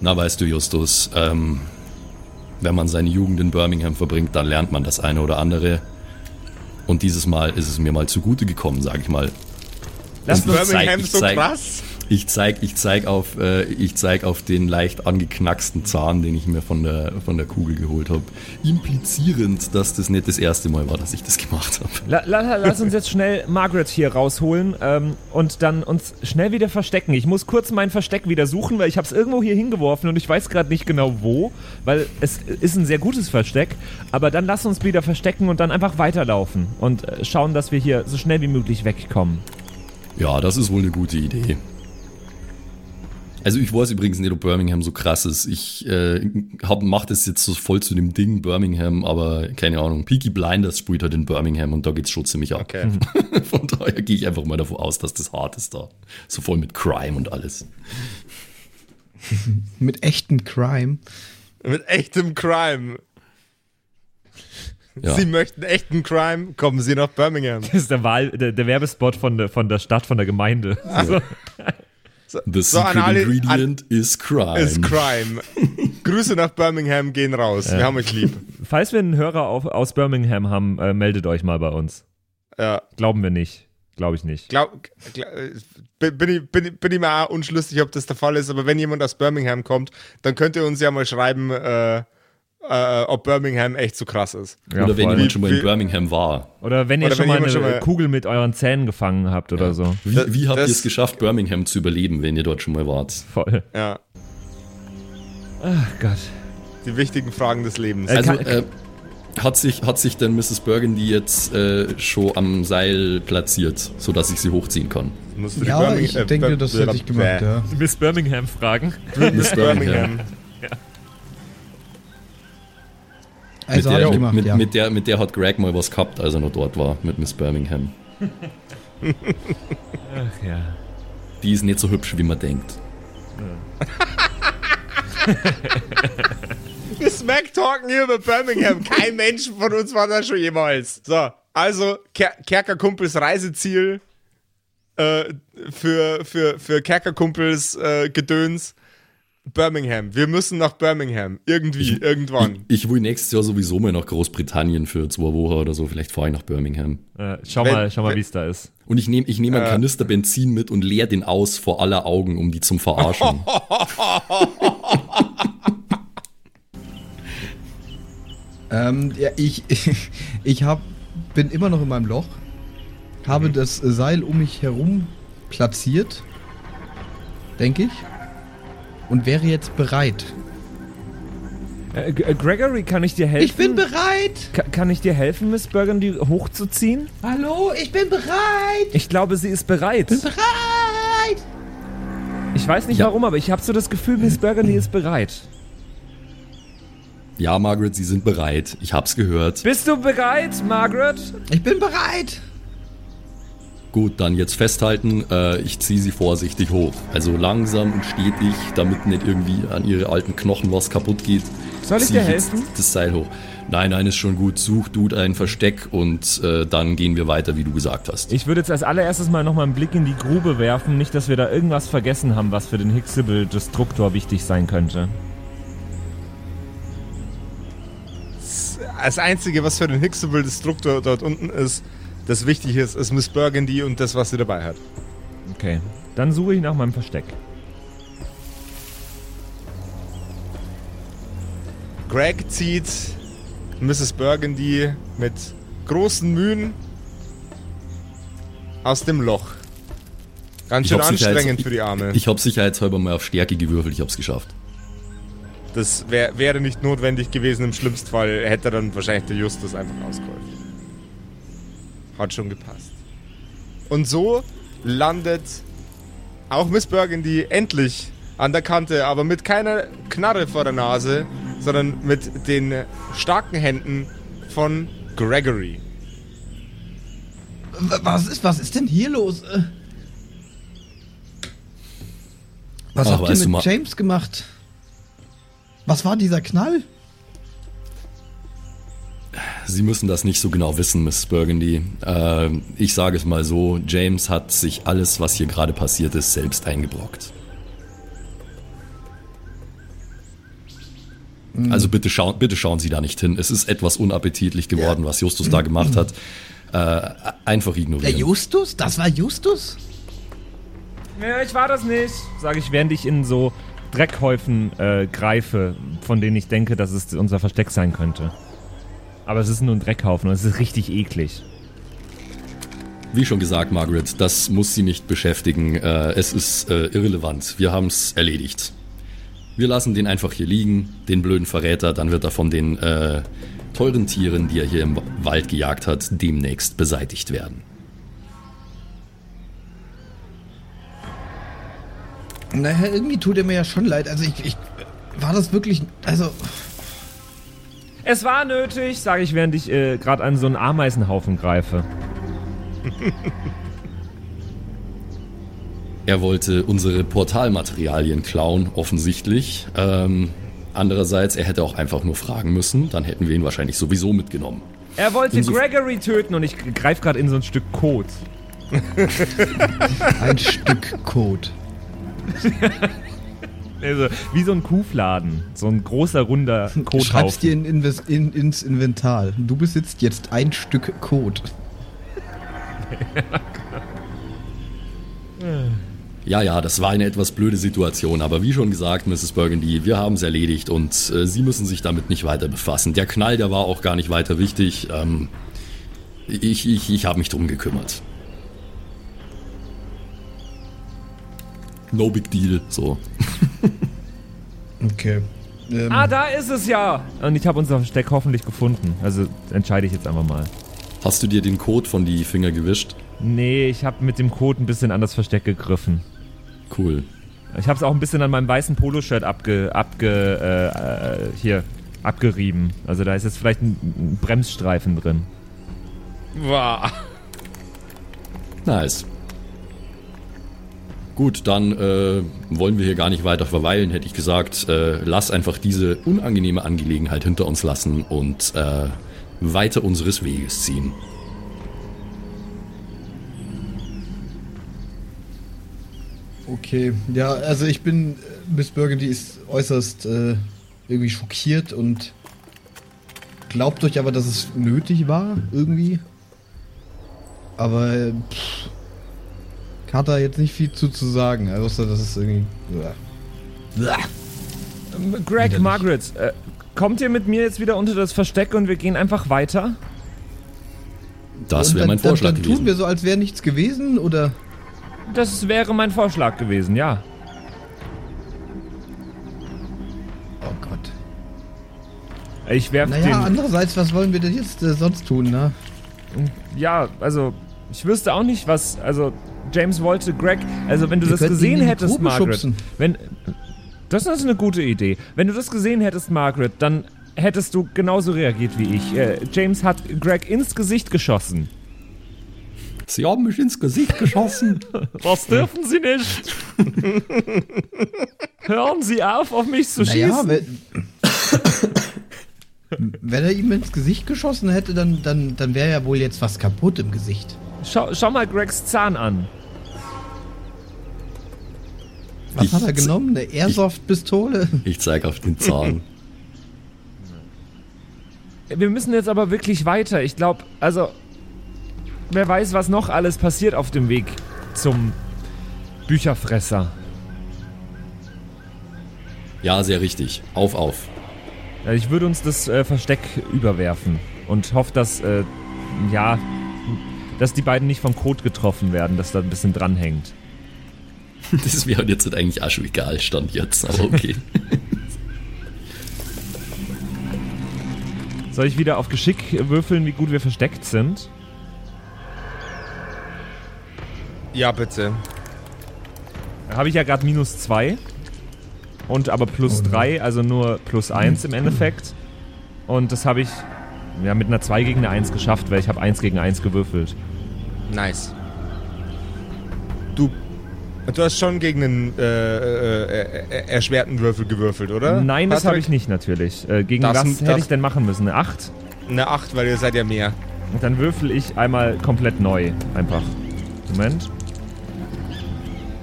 Na, weißt du, Justus, ähm, wenn man seine Jugend in Birmingham verbringt, dann lernt man das eine oder andere. Und dieses Mal ist es mir mal zugute gekommen, sag ich mal. Das zeig- Birmingham ich so zeig- krass. Ich zeig, ich zeig auf, äh, ich zeig auf den leicht angeknacksten Zahn, den ich mir von der, von der Kugel geholt habe. Implizierend, dass das nicht das erste Mal war, dass ich das gemacht habe. La, la, lass uns jetzt schnell Margaret hier rausholen ähm, und dann uns schnell wieder verstecken. Ich muss kurz mein Versteck wieder suchen, weil ich habe es irgendwo hier hingeworfen und ich weiß gerade nicht genau wo, weil es ist ein sehr gutes Versteck. Aber dann lass uns wieder verstecken und dann einfach weiterlaufen und äh, schauen, dass wir hier so schnell wie möglich wegkommen. Ja, das ist wohl eine gute Idee. Also ich weiß übrigens nicht, ob Birmingham so krass ist. Ich äh, hab, mach das jetzt so voll zu dem Ding Birmingham, aber keine Ahnung. Peaky Blinders spielt halt in Birmingham und da geht's schon ziemlich ab. Okay. Von daher gehe ich einfach mal davon aus, dass das hart ist da. So voll mit Crime und alles. Mit echten Crime. Mit echtem Crime. Ja. Sie möchten echten Crime, kommen Sie nach Birmingham. Das ist der, Wahl, der, der Werbespot von der, von der Stadt, von der Gemeinde. Also, So, an secret alle- ingredient is crime. Ist Crime. Grüße nach Birmingham gehen raus. Wir haben euch lieb. falls wir einen Hörer auf, aus Birmingham haben, äh, meldet euch mal bei uns. Ja. Glauben wir nicht. Glaube ich nicht. Glaub, glaub, bin, bin, ich, bin, ich- bin ich mir auch unschlüssig, ob das der Fall ist, aber wenn jemand aus Birmingham kommt, dann könnt ihr uns ja mal schreiben, äh, äh, ob Birmingham echt so krass ist. Ja, Oder wenn jemand schon mal in Birmingham war. Oder wenn ihr Oder schon wenn mal eine schon mal- Kugel mit euren Zähnen gefangen habt oder so. Wie, wie habt ihr es geschafft, Birmingham zu überleben, wenn ihr dort schon mal wart? Voll. Ja. Ach Gott. Die wichtigen Fragen des Lebens. Äh, Also äh, hat, sich, hat sich denn Mrs. Burgundy jetzt äh, schon am Seil platziert, sodass ich sie hochziehen kann? Musst du die Ja, ich äh, denke, das hätte ich gemacht, ja. Miss Birmingham fragen. Miss Birmingham. Also mit, der, gemacht, mit, ja. mit, der, mit der hat Greg mal was gehabt, als er noch dort war, mit Miss Birmingham. Ach ja. Die ist nicht so hübsch, wie man denkt. Wir smacktalken hier über Birmingham. Kein Mensch von uns war da schon jemals. So, also Ker Kerkerkumpels Reiseziel äh, für, für, für Kerkerkumpels äh, Gedöns. Birmingham. Wir müssen nach Birmingham. Irgendwie, irgendwann. Ich, ich will nächstes Jahr sowieso mal nach Großbritannien für zwei Wochen oder so. Vielleicht fahre ich nach Birmingham. Äh, schau Wenn- mal, schau mal, wie es da ist. Und ich nehme ich nehm einen Äh. Kanister Benzin mit und leer den aus vor aller Augen, um die zum Verarschen. Ähm, ja, ich ich hab, bin immer noch in meinem Loch, habe das Seil um mich herum platziert, denke ich, und wäre jetzt bereit. Äh, äh, Gregory, kann ich dir helfen? Ich bin bereit! Ka kann ich dir helfen, Miss Burgundy hochzuziehen? Hallo, ich bin bereit! Ich glaube, sie ist bereit. bin bereit! Ich weiß nicht Ja. warum, aber ich habe so das Gefühl, Miss Burgundy ist bereit. ja, Margaret, Sie sind bereit. Ich hab's gehört. Bist du bereit, Margaret? Ich bin bereit! Gut, dann jetzt festhalten. Äh, ich ziehe sie vorsichtig hoch. Also langsam und stetig, damit nicht irgendwie an ihre alten Knochen was kaputt geht. Soll ich dir helfen? Das Seil hoch. Nein, nein, ist schon gut. Such du ein Versteck und äh, dann gehen wir weiter, wie du gesagt hast. Ich würde jetzt als allererstes mal nochmal einen Blick in die Grube werfen. Nicht, dass wir da irgendwas vergessen haben, was für den Hixible-Destruktor wichtig sein könnte. das Einzige, was für den Hixable Destructor dort unten ist, das wichtig ist, ist Miss Burgundy und das, was sie dabei hat. Okay. Dann suche ich nach meinem Versteck. Greg zieht Mrs. Burgundy mit großen Mühen aus dem Loch. Ganz Ich schön anstrengend für die Arme. Ich habe sicherheitshalber mal auf Stärke gewürfelt, ich habe es geschafft. Das wär, wäre nicht notwendig gewesen. Im schlimmsten Fall hätte dann wahrscheinlich der Justus einfach ausgeholfen. Hat schon gepasst. Und so landet auch Miss Burgundy endlich an der Kante, aber mit keiner Knarre vor der Nase, sondern mit den starken Händen von Gregory. Was ist, was ist denn hier los? Äh, Was Ach, habt ihr mit James gemacht? Was war dieser Knall? Sie müssen das nicht so genau wissen, Miss Burgundy. Äh, ich sage es mal so, James hat sich alles, was hier gerade passiert ist, selbst eingebrockt. Also bitte, schau, bitte schauen Sie da nicht hin. Es ist etwas unappetitlich geworden, was Justus da gemacht hat. Äh, einfach Der ignorieren. Justus? Das war Justus? Ja, ich war das nicht, sage ich, während ich in so Dreckhäufen äh, greife, von denen ich denke, dass es unser Versteck sein könnte. Aber es ist nur ein Dreckhaufen und es ist richtig eklig. Wie schon gesagt, Margaret, das muss Sie nicht beschäftigen. Äh, es ist äh, irrelevant. Wir haben es erledigt. Wir lassen den einfach hier liegen, den blöden Verräter, dann wird er von den äh, teuren Tieren, die er hier im Wald gejagt hat, demnächst beseitigt werden. Naja, irgendwie tut er mir ja schon leid. Also ich, ich war das wirklich, also Es war nötig, sage ich, während ich äh, gerade an so einen Ameisenhaufen greife. Er wollte unsere Portalmaterialien klauen, offensichtlich. Ähm, andererseits, er hätte auch einfach nur fragen müssen, dann hätten wir ihn wahrscheinlich sowieso mitgenommen. Er wollte Inso- Gregory töten und ich greife gerade in so ein Stück Kot. ein Stück Code. Also, wie so ein Kuhfladen. So ein großer, runder Schreib's Kothaufen. dir in, Inves- in, ins Inventar. Du besitzt jetzt ein Stück Code. Ja, ja, das war eine etwas blöde Situation, aber wie schon gesagt, Mrs. Burgundy, wir haben es erledigt und äh, Sie müssen sich damit nicht weiter befassen. Der Knall, der war auch gar nicht weiter wichtig. Ähm, ich ich, ich habe mich drum gekümmert. No big deal, so. Okay. Ähm, Ah, da ist es ja! Und ich habe unser Versteck hoffentlich gefunden. Also entscheide ich jetzt einfach mal. Hast du dir den Code von die Finger gewischt? Nee, ich habe mit dem Code ein bisschen an das Versteck gegriffen. Cool. Ich habe es auch ein bisschen an meinem weißen Poloshirt abge, abge, äh, äh, hier, abgerieben. Also da ist jetzt vielleicht ein, ein Bremsstreifen drin. Wow. Nice. Gut, dann äh, wollen wir hier gar nicht weiter verweilen, hätte ich gesagt. Äh, lass einfach diese unangenehme Angelegenheit hinter uns lassen und äh, weiter unseres Weges ziehen. Okay, ja, also ich bin, Miss Burgundy ist äußerst äh, irgendwie schockiert und glaubt euch aber, dass es nötig war, irgendwie. Aber äh, pff, hat da jetzt nicht viel zu, zu sagen, außer dass es irgendwie. Greg. Margaret, äh, kommt ihr mit mir jetzt wieder unter das Versteck und wir gehen einfach weiter? Das wäre dann- mein Vorschlag dann, dann tun wir gewesen. so, als wäre nichts gewesen, oder? Das wäre mein Vorschlag gewesen, ja. Oh Gott. Ich werfe Naja, den. andererseits, was wollen wir denn jetzt äh, sonst tun, ne? Ja, also ich wüsste auch nicht, was. Also James wollte Greg. Also wenn du Wir das gesehen hättest, Margaret. schubsen. Wenn das ist eine gute Idee. Wenn du das gesehen hättest, Margaret, dann hättest du genauso reagiert wie ich. Äh, James hat Greg ins Gesicht geschossen. Sie haben mich ins Gesicht geschossen. Das dürfen Sie nicht. Hören Sie auf, auf mich zu Naja, schießen. wenn, wenn er ihm ins Gesicht geschossen hätte, dann, dann, dann wäre ja wohl jetzt was kaputt im Gesicht. Schau, schau mal Gregs Zahn an. Was Ich- hat er genommen? Eine Airsoft-Pistole? Ich zeige auf den Zahn. wir müssen jetzt aber wirklich weiter. Ich glaube, also, wer weiß, was noch alles passiert auf dem Weg zum Bücherfresser. Ja, sehr richtig. Auf, auf. Ja, Ich würde uns das äh, Versteck überwerfen und hoffe, dass, äh, ja, dass die beiden nicht vom Code getroffen werden, dass da ein bisschen dranhängt. Das wäre jetzt eigentlich auch schon egal, stand jetzt, aber okay. Soll ich wieder auf Geschick würfeln, wie gut wir versteckt sind? Ja, bitte. Da habe ich ja gerade minus 2 und aber plus Oh nein. 3, also nur plus 1 im Endeffekt. Und das habe ich ja, mit einer 2 gegen eine 1 geschafft, weil ich habe 1 gegen 1 gewürfelt. Nice. Du, du hast schon gegen einen äh, äh, äh, erschwerten Würfel gewürfelt, oder? Nein, das habe Patrick? ich nicht natürlich. Äh, gegen Das- was hätte ich denn machen müssen? Eine 8? Eine 8, weil ihr seid ja mehr. Und dann würfel ich einmal komplett neu. Einfach. Moment.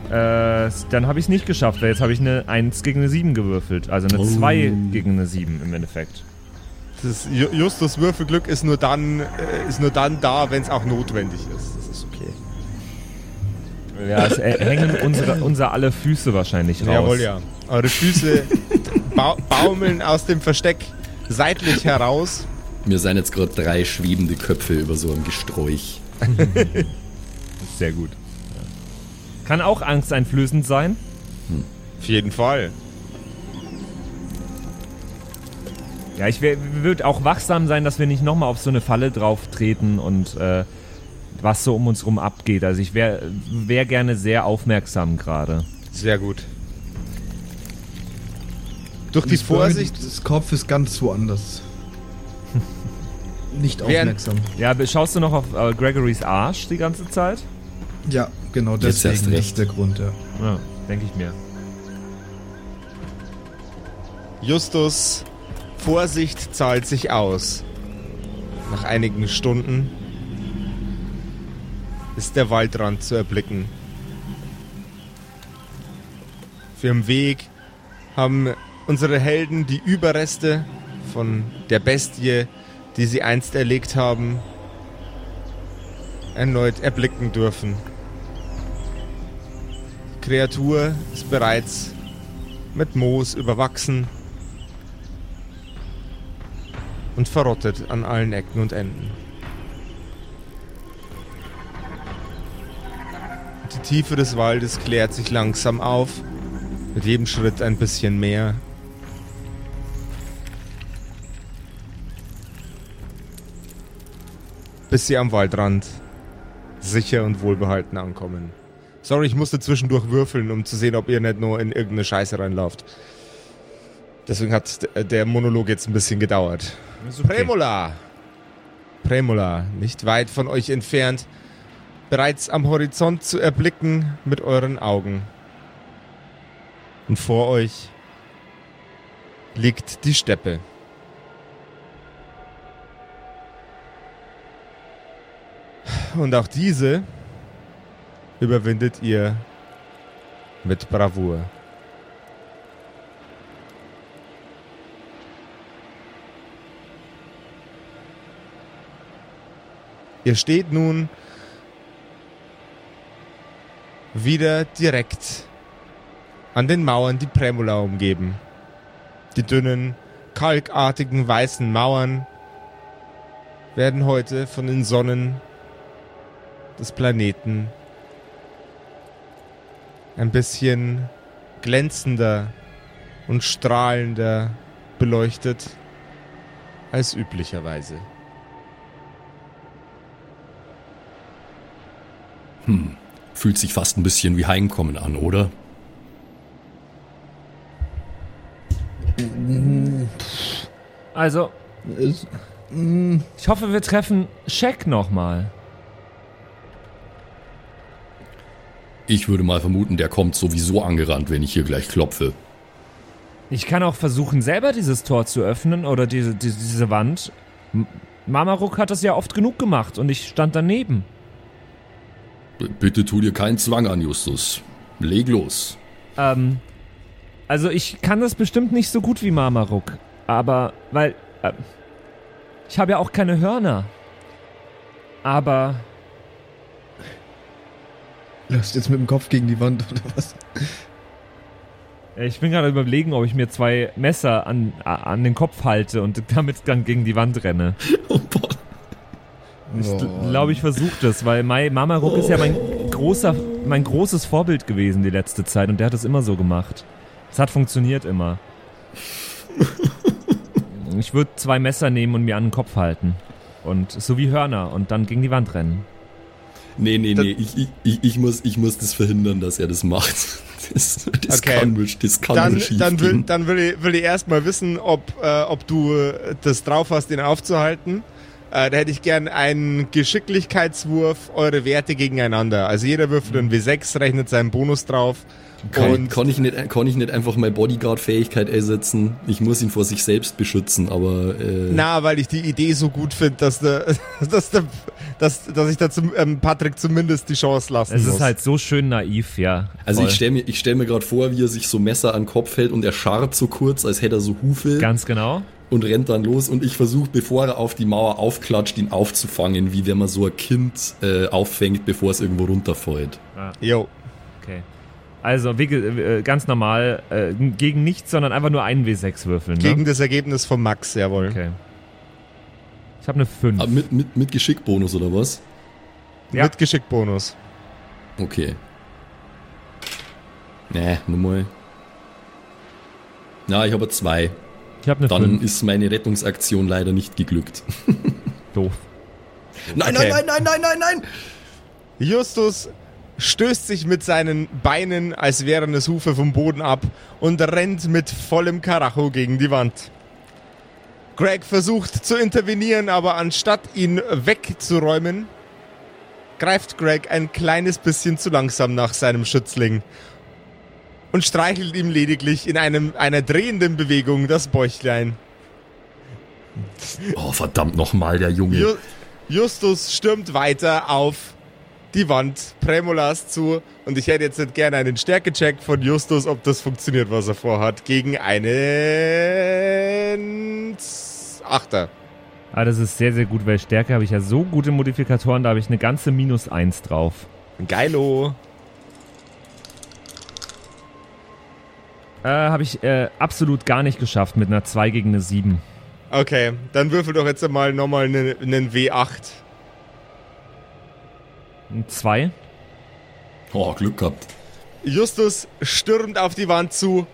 Äh, dann habe ich es nicht geschafft, weil jetzt habe ich eine 1 gegen eine 7 gewürfelt. Also eine Oh. 2 gegen eine 7 im Endeffekt. Das Ju- Justus Würfelglück ist nur dann, äh, ist nur dann da, wenn es auch notwendig ist. Das ist okay. Ja, es hängen unsere, unser alle Füße wahrscheinlich raus. Jawohl, ja. Eure Füße ba baumeln aus dem Versteck seitlich heraus. Mir seien jetzt gerade drei schwebende Köpfe über so einem Gesträuch. Sehr gut. Kann auch angsteinflößend sein. Auf jeden Fall. Ja, ich würde auch wachsam sein, dass wir nicht nochmal auf so eine Falle drauf treten und äh, was so um uns rum abgeht. Also ich wäre wär gerne sehr aufmerksam gerade. Sehr gut. Durch die Vorsicht. Das Kopf ist ganz woanders. Nicht aufmerksam. Ja, schaust du noch auf äh, Gregorys Arsch die ganze Zeit? Ja, genau Jetzt deswegen. recht. ist der Grund, ja. Ja, denke ich mir. Justus, Vorsicht zahlt sich aus. Nach einigen Stunden ist der Waldrand zu erblicken. Auf ihrem Weg haben unsere Helden die Überreste von der Bestie, die sie einst erlegt haben, erneut erblicken dürfen. Die Kreatur ist bereits mit Moos überwachsen und verrottet an allen Ecken und Enden. Tiefe des Waldes klärt sich langsam auf, mit jedem Schritt ein bisschen mehr. Bis sie am Waldrand sicher und wohlbehalten ankommen. Sorry, ich musste zwischendurch würfeln, um zu sehen, ob ihr nicht nur in irgendeine Scheiße reinlauft. Deswegen hat der Monolog jetzt ein bisschen gedauert. Premola! Premola, nicht weit von euch entfernt, bereits am Horizont zu erblicken mit euren Augen. Und vor euch liegt die Steppe. Und auch diese überwindet ihr mit Bravour. Ihr steht nun wieder direkt an den Mauern, die Premula umgeben. Die dünnen, kalkartigen weißen Mauern werden heute von den Sonnen des Planeten ein bisschen glänzender und strahlender beleuchtet als üblicherweise. Fühlt sich fast ein bisschen wie Heimkommen an, oder? Also, Es- ich hoffe, wir treffen Shaq nochmal. Ich würde mal vermuten, der kommt sowieso angerannt, wenn ich hier gleich klopfe. Ich kann auch versuchen, selber dieses Tor zu öffnen oder diese, diese, diese Wand. Mamaruk hat das ja oft genug gemacht und ich stand daneben. Bitte tu dir keinen Zwang an, Justus. Leg los. Ähm, also ich kann das bestimmt nicht so gut wie Mamaruk. Aber, weil, äh, Ich habe ja auch keine Hörner. Aber Läufst jetzt mit dem Kopf gegen die Wand oder was? ich bin gerade überlegen, ob ich mir zwei Messer an, an den Kopf halte und damit dann gegen die Wand renne. Oh, boah. Ich glaube, ich versuche das, weil mein Mama Ruck ist ja mein großer, mein großes Vorbild gewesen die letzte Zeit und der hat es immer so gemacht. Es hat funktioniert immer. Ich würde zwei Messer nehmen und mir an den Kopf halten. Und so wie Hörner und dann gegen die Wand rennen. Nee, nee, nee, ich, ich, ich, ich, muss, ich muss das verhindern, dass er das macht. Das, das Okay. kann wohl, das kann Dann, dann, will, dann will ich, will ich erstmal wissen, ob, äh, ob du äh, das drauf hast, ihn aufzuhalten. Äh, da hätte ich gern einen Geschicklichkeitswurf, eure Werte gegeneinander. Also jeder würfelt einen W6, rechnet seinen Bonus drauf. Kann, und kann, ich nicht, kann ich nicht einfach meine Bodyguard-Fähigkeit einsetzen? Ich muss ihn vor sich selbst beschützen, aber äh, Na, weil ich die Idee so gut finde, dass, der, dass, der, dass, dass ich da zum, ähm, Patrick zumindest die Chance lassen Es muss. ist halt so schön naiv, ja. also Voll. ich stelle mir, ich stell mir gerade vor, wie er sich so Messer an den Kopf hält und er scharrt so kurz, als hätte er so Hufe Ganz genau. Und rennt dann los und ich versuche, bevor er auf die Mauer aufklatscht, ihn aufzufangen, wie wenn man so ein Kind äh, auffängt, bevor es irgendwo runterfällt. Jo. Okay. Also, wie, äh, ganz normal, äh, gegen nichts, sondern einfach nur einen W6 würfeln. Ne? Gegen das Ergebnis von Max, jawohl. Okay. Ich habe eine 5. Aber mit, mit, mit Geschickbonus oder was? Ja. Mit Geschickbonus. Okay. Nee, nochmal. Na, ich habe zwei. Ich habe eine Dann 5. ist meine Rettungsaktion leider nicht geglückt. Doof. Nein, Okay. nein, nein, nein, nein, nein, nein! Justus stößt sich mit seinen Beinen, als wären es Hufe vom Boden ab und rennt mit vollem Karacho gegen die Wand. Greg versucht zu intervenieren, aber anstatt ihn wegzuräumen, greift Greg ein kleines bisschen zu langsam nach seinem Schützling und streichelt ihm lediglich in einem, einer drehenden Bewegung das Bäuchlein. Oh, verdammt nochmal, der Junge. Ju Justus stürmt weiter auf die Wand Premolas zu und ich hätte jetzt nicht gerne einen Stärkecheck von Justus, ob das funktioniert, was er vorhat, gegen einen Achter. Ah, das ist sehr, sehr gut, weil Stärke habe ich ja so gute Modifikatoren, da habe ich eine ganze Minus 1 drauf. Geilo. Äh, habe ich äh, absolut gar nicht geschafft mit einer 2 gegen eine 7. Okay, dann würfel doch jetzt mal nochmal einen, einen W8. Ein 2. Oh, Glück gehabt. Justus stürmt auf die Wand zu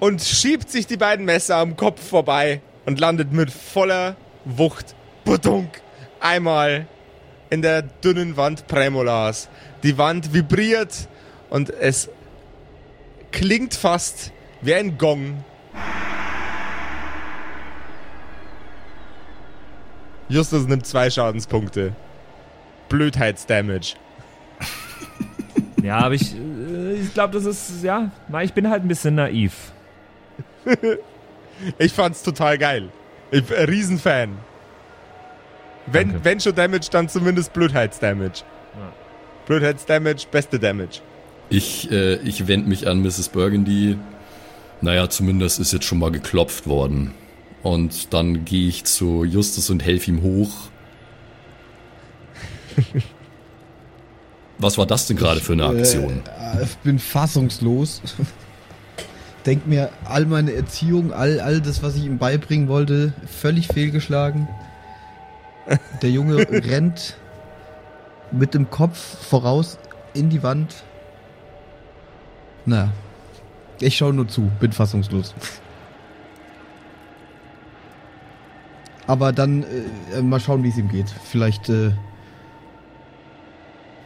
und schiebt sich die beiden Messer am Kopf vorbei und landet mit voller Wucht, budunk, einmal in der dünnen Wand Premolas. Die Wand vibriert und es klingt fast wie ein Gong. Justus nimmt zwei Schadenspunkte. Blödheitsdamage. Ja, aber ich, äh, ich glaube, das ist, ja, na, ich bin halt ein bisschen naiv. Ich fand's total geil. Ich bin ein Riesenfan. Wenn, Danke. wenn schon Damage, dann zumindest Blödheitsdamage. Ja. Blödheitsdamage, beste Damage. Ich, äh, ich wende mich an Mrs. Burgundy. Naja, zumindest ist jetzt schon mal geklopft worden. Und dann gehe ich zu Justus und helfe ihm hoch. Was war das denn gerade für eine Aktion? Äh, ich bin fassungslos. Denk mir, all meine Erziehung, all, all das, was ich ihm beibringen wollte, völlig fehlgeschlagen. Der Junge rennt mit dem Kopf voraus in die Wand. Na, ich schaue nur zu, bin fassungslos. Aber dann äh, mal schauen, wie es ihm geht. Vielleicht, äh,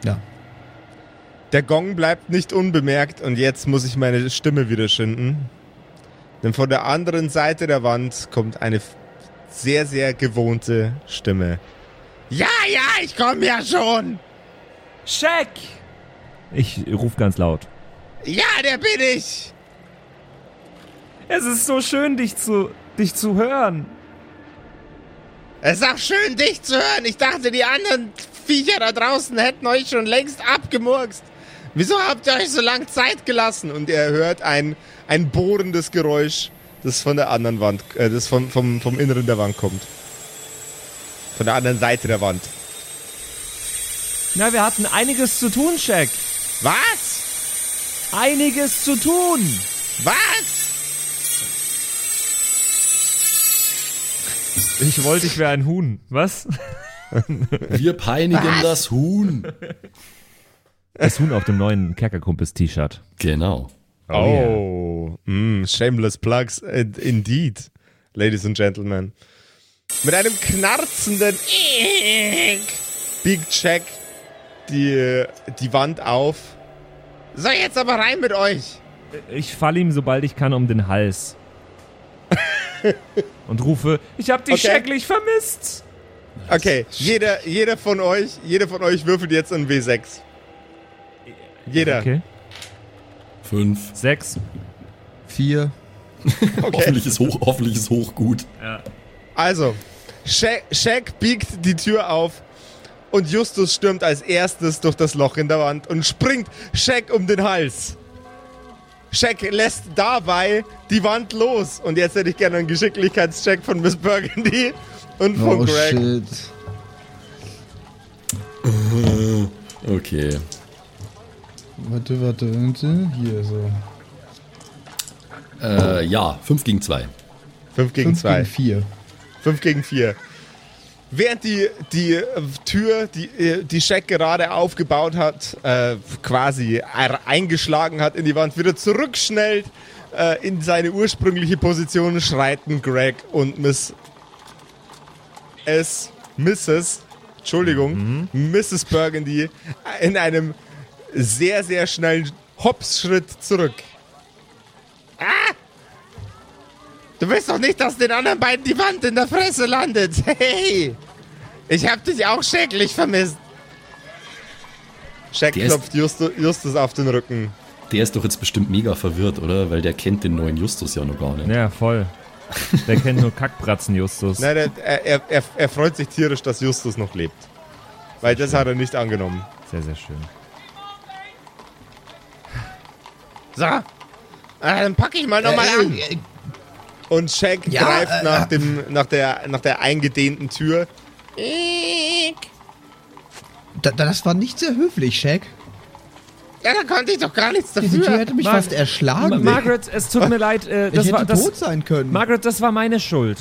ja. Der Gong bleibt nicht unbemerkt und jetzt muss ich meine Stimme wieder schinden. Denn von der anderen Seite der Wand kommt eine sehr, sehr gewohnte Stimme. Ja, ja, ich komme ja schon. Check! Ich rufe ganz laut. Ja, der bin ich. Es ist so schön, dich zu, dich zu hören. Es ist auch schön, dich zu hören. Ich dachte, die anderen Viecher da draußen hätten euch schon längst abgemurkst. Wieso habt ihr euch so lange Zeit gelassen? Und er hört ein, ein bohrendes Geräusch, das von der anderen Wand, äh, das vom, vom, vom Inneren der Wand kommt. Von der anderen Seite der Wand. Na, wir hatten einiges zu tun, Shaq. Was? Einiges zu tun. Was? Ich wollte, ich wäre ein Huhn. Was? Wir peinigen das Huhn. Das Huhn auf dem neuen Kerkerkumpels-T-Shirt. Genau. Oh, mm, shameless plugs in- indeed, ladies and gentlemen. Mit einem knarzenden biegt Jack die, die Wand auf. So, jetzt aber rein mit euch. Ich falle ihm, sobald ich kann, um den Hals. Und rufe, ich hab dich Okay. schrecklich vermisst. Okay, jeder, jeder von euch, jeder von euch würfelt jetzt einen W6. Jeder. Okay. Fünf. Sechs. Vier. Hoffentlich, ist hoch, hoffentlich ist hoch gut. Also, Shaq, Shaq biegt die Tür auf und Justus stürmt als erstes durch das Loch in der Wand und springt Shaq um den Hals. Shaq lässt dabei die Wand los. Und jetzt hätte ich gerne einen Geschicklichkeitscheck von Miss Burgundy und von Oh Greg. shit. Okay. Warte, warte, warte. Hier so. Äh, ja, 5 gegen 2. 5 gegen Fünf 2. gegen vier. 5 gegen 4. Während die, die äh, Tür, die, äh, die Shaq gerade aufgebaut hat, äh, quasi eingeschlagen hat in die Wand, wieder zurückschnellt äh, in seine ursprüngliche Position, schreiten Greg und Miss S. Mrs. Entschuldigung, Mrs. Burgundy in einem sehr, sehr schnellen Hopsschritt zurück. Ah! Du willst doch nicht, dass den anderen beiden die Wand in der Fresse landet. Hey! Ich hab dich auch schrecklich vermisst. Shaq Der klopft Justus, Justus auf den Rücken. Der ist doch jetzt bestimmt mega verwirrt, oder? Weil der kennt den neuen Justus ja noch gar nicht. Ja, voll. Der kennt nur Kackbratzen, Justus. Nein, der, er, er, er, freut sich tierisch, dass Justus noch lebt. Weil das hat er nicht angenommen. Sehr, sehr schön. So. Ah, dann packe ich mal nochmal Äh, an. äh, Und Shaq Ja, greift äh, nach, dem, nach, der, nach der eingedehnten Tür. da, das war nicht sehr höflich, Shaq. Ja, da konnte ich doch gar nichts Diese Tür dafür. hätte mich Mar- fast erschlagen. Ma Margaret, es tut mir leid. Äh, ich das hätte war, das, tot sein können. Margaret, das war meine Schuld.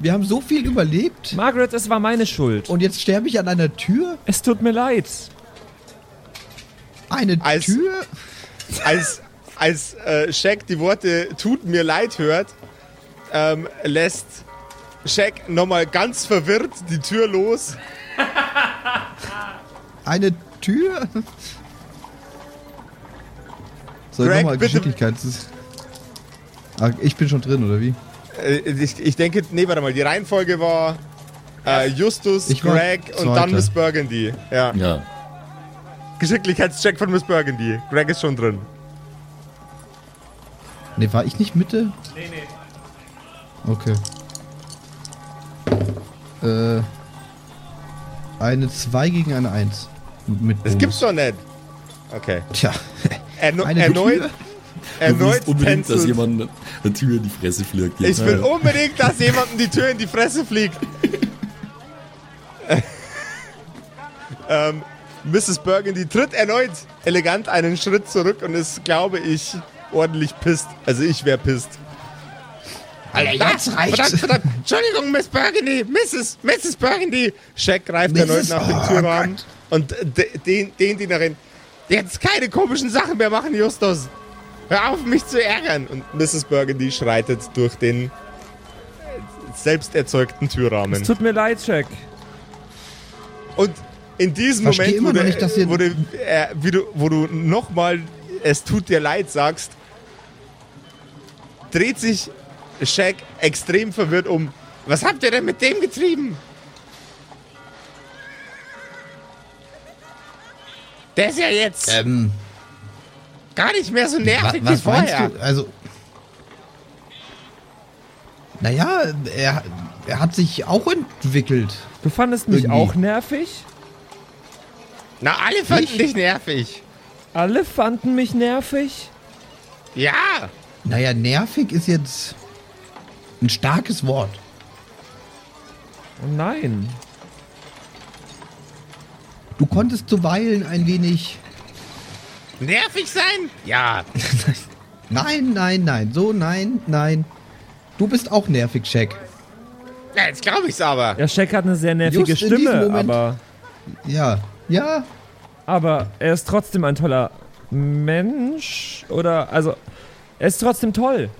Wir haben so viel überlebt. Margaret, es war meine Schuld. Und jetzt sterbe ich an einer Tür? Es tut mir leid. Eine Als- Tür? als, als äh, Shaq die Worte tut mir leid hört, ähm, lässt Shaq nochmal ganz verwirrt die Tür los. Eine Tür? Soll ich Greg, nochmal Geschicklichkeit? Ah, ich bin schon drin, oder wie? Äh, ich, ich denke, nee, warte mal, die Reihenfolge war äh, Justus, Ich Greg und dann Miss Burgundy. Ja. Ja. Geschicklichkeitscheck von Miss Burgundy. Greg ist schon drin. Ne, war ich nicht Mitte? Nee, nee. Okay. Äh. Eine 2 gegen eine 1. Mit Das gibt's doch nicht. Okay. Tja. Erno Eine erneut, Tür? Du erneut willst unbedingt, dass jemand eine Tür in die Fresse fliegt. Ich will unbedingt, dass jemandem die Tür in die Fresse fliegt. ähm, Mrs. Burgundy tritt erneut elegant einen Schritt zurück und ist, glaube ich, ordentlich pisst. Also ich wäre pisst. Alter, jetzt reicht's. Verdammt, verdammt. Entschuldigung, Miss Burgundy, Mrs. Mrs. Burgundy. Shaq greift Mrs. erneut nach dem Oh Türrahmen und de- den, den Dienerin. Jetzt keine komischen Sachen mehr machen, Justus. Hör auf, mich zu ärgern. Und Mrs. Burgundy schreitet durch den selbst erzeugten Türrahmen. Es tut mir leid, Jack. Und in diesem Versteh Moment, immer wo nicht, wo du, äh, wie du, wo du nochmal es tut dir leid sagst, dreht sich Shaq extrem verwirrt um. Was habt ihr denn mit dem getrieben? Der ist ja jetzt Ähm, gar nicht mehr so wa nervig wie was meinst vorher. du? Also. Naja, er, er hat sich auch entwickelt. Du fandest mich Irgendwie. auch nervig? Na, alle fanden Ich? dich nervig. Alle fanden mich nervig? Ja, Naja, nervig ist jetzt ein starkes Wort. Oh nein. Du konntest zuweilen ein wenig. Nervig sein? Ja. Nein, nein, nein. So, nein, nein. Du bist auch nervig, Shaq. ja jetzt glaube ich's aber. Ja, Shaq hat eine sehr nervige Just Stimme, Moment. aber, Ja, ja. aber er ist trotzdem ein toller Mensch. Oder, also, er ist trotzdem toll.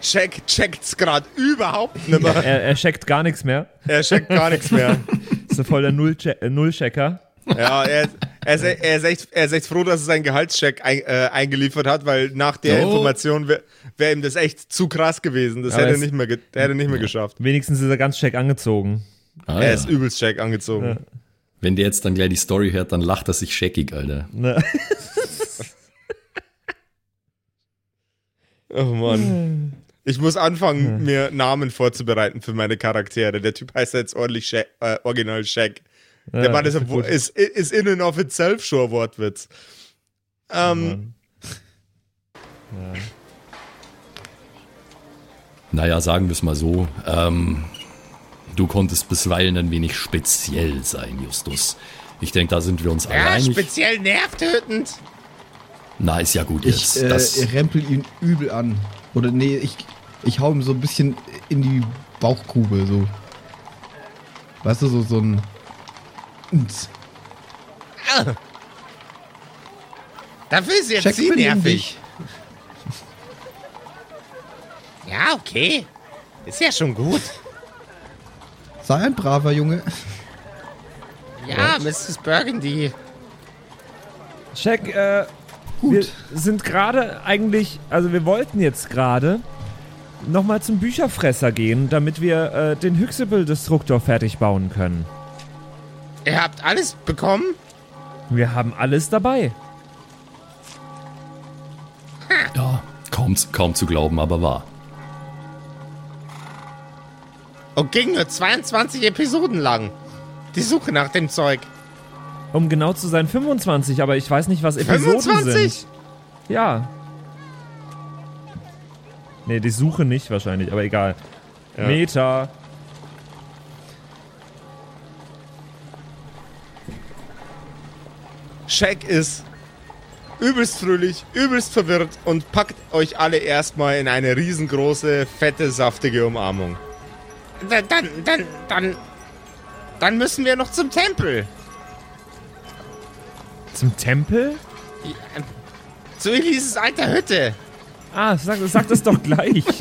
Check, checkt's gerade überhaupt nimmer. Er, er checkt gar nichts mehr. Er checkt gar nichts mehr. Ist so voll der äh, Null-Checker. Ja, er, er, ist, er, ist echt, er ist echt froh, dass er seinen Gehaltscheck ein, äh, eingeliefert hat, weil nach der Oh. Information wäre wär ihm das echt zu krass gewesen. Das Aber hätte er nicht mehr, ge- hätte nicht mehr geschafft. Wenigstens ist er ganz check angezogen. Ah, Er ja. ist übelst Check angezogen. Wenn der jetzt dann gleich die Story hört, dann lacht er sich scheckig, Alter. Oh Mann. Ich muss anfangen, mir Namen vorzubereiten für meine Charaktere. Der Typ heißt jetzt ordentlich Shaq, äh, Original Shaq. Der Ja, Mann ist, ist ist, ist in and of itself schon ein Wortwitz. Ähm, Naja, sagen wir es mal so. Ähm, du konntest bisweilen ein wenig speziell sein, Justus. Ich denke, da sind wir uns alle ja, einig. speziell nervtötend. Na, ist ja gut Ich jetzt. äh, das, rempel ihn übel an. Oder nee, ich, ich hau ihm so ein bisschen in die Bauchgrube, so. Weißt du, so, so ein. Ns. Dafür ist jetzt Check sie nervig. Ja, okay. Ist ja schon gut. Sei ein braver Junge. Ja, Mrs. Burgundy. Check, äh, wir sind gerade eigentlich, also wir wollten jetzt gerade nochmal zum Bücherfresser gehen, damit wir äh, den Hyxable-Destruktor fertig bauen können. Ihr habt alles bekommen? Wir haben alles dabei. ja, kaum, kaum zu glauben, aber wahr. Und ging nur 22 Episoden lang. Die Suche nach dem Zeug. Um genau zu sein, 25, aber ich weiß nicht, was Episoden 25? sind. Ja. Nee, die Suche nicht wahrscheinlich, aber egal. Ja. Meta. Shaq ist übelst fröhlich, übelst verwirrt und packt euch alle erstmal in eine riesengroße, fette, saftige Umarmung. Dann, dann, dann, dann, dann müssen wir noch zum Tempel. Zum Tempel? Ja, Zu Elises alter Hütte. Ah, sag, sag das doch gleich.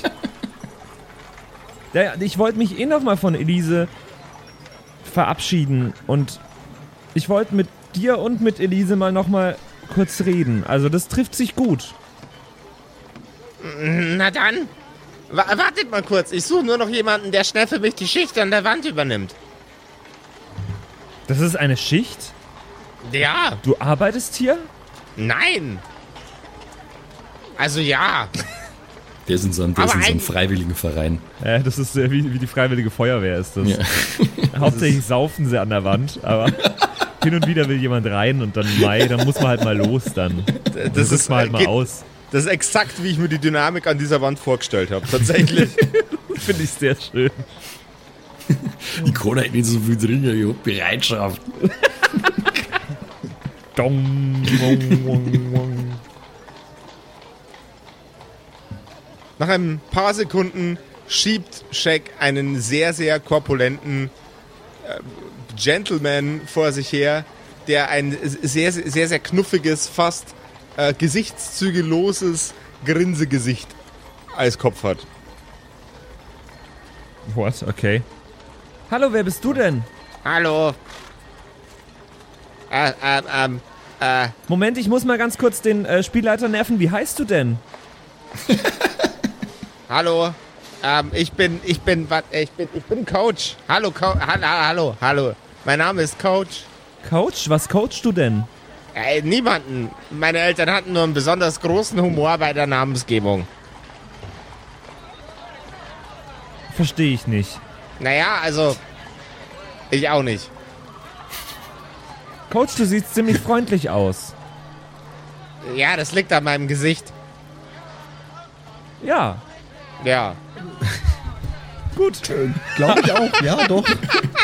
Ja, ich wollte mich eh nochmal von Elise verabschieden und ich wollte mit dir und mit Elise mal nochmal kurz reden. Also das trifft sich gut. Na dann. Wa wartet mal kurz, ich suche nur noch jemanden, der schnell für mich die Schicht an der Wand übernimmt. Das ist eine Schicht? Ja, Du arbeitest hier? nein. Also ja. Der ist in so einem, der ist in so einem ein- freiwilligen Verein. Ja, das ist äh, wie, wie die Freiwillige Feuerwehr ist das. Ja. Hauptsächlich saufen sie an der Wand, aber hin und wieder will jemand rein und dann Mai, dann muss man halt mal los dann. Das Das ist, mal halt mal aus. das ist exakt, wie ich mir die Dynamik an dieser Wand vorgestellt habe. Tatsächlich. Finde ich sehr schön. Ich kann halt nicht so viel drin, ich hab Bereitschaft. Dong, wong, wong, wong. Nach ein paar Sekunden schiebt Shaq einen sehr, sehr korpulenten äh, Gentleman vor sich her, der ein sehr, sehr, sehr knuffiges, fast äh, gesichtszügelloses Grinsegesicht als Kopf hat. What? Okay. Hallo, wer bist du denn? Hallo. Äh, äh, ähm, äh, Moment, ich muss mal ganz kurz den äh, Spielleiter nerven. Wie heißt du denn? hallo. Ähm, ich bin, ich bin, wat, ich bin, ich bin Coach. Hallo, Co hallo, hallo, hallo. Mein Name ist Coach. Coach? Was coachst du denn? Äh, niemanden. Meine Eltern hatten nur einen besonders großen Humor bei der Namensgebung. Verstehe ich nicht. Naja, also. Ich auch nicht. Coach, du siehst ziemlich freundlich aus. Ja, das liegt an meinem Gesicht. Ja. Ja. gut. Äh, Glaube ich auch, ja, doch.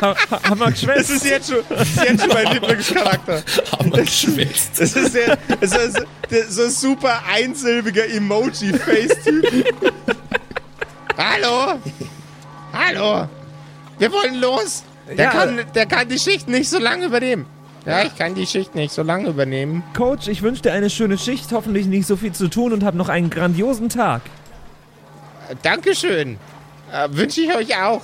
Ha, ha, haben wir Das ist jetzt schon, das ist jetzt schon mein Lieblingscharakter. Haben wir geschwätzt. Das ist der, das ist der, so ein super einsilbiger Emoji-Face-Typ. Hallo? Hallo? Wir wollen los. Der, Ja. kann, der kann die Schicht nicht so lange übernehmen. Ja, ich kann die Schicht nicht so lange übernehmen. Coach, ich wünsche dir eine schöne Schicht, hoffentlich nicht so viel zu tun und hab noch einen grandiosen Tag. Dankeschön. Äh, Wünsche ich euch auch.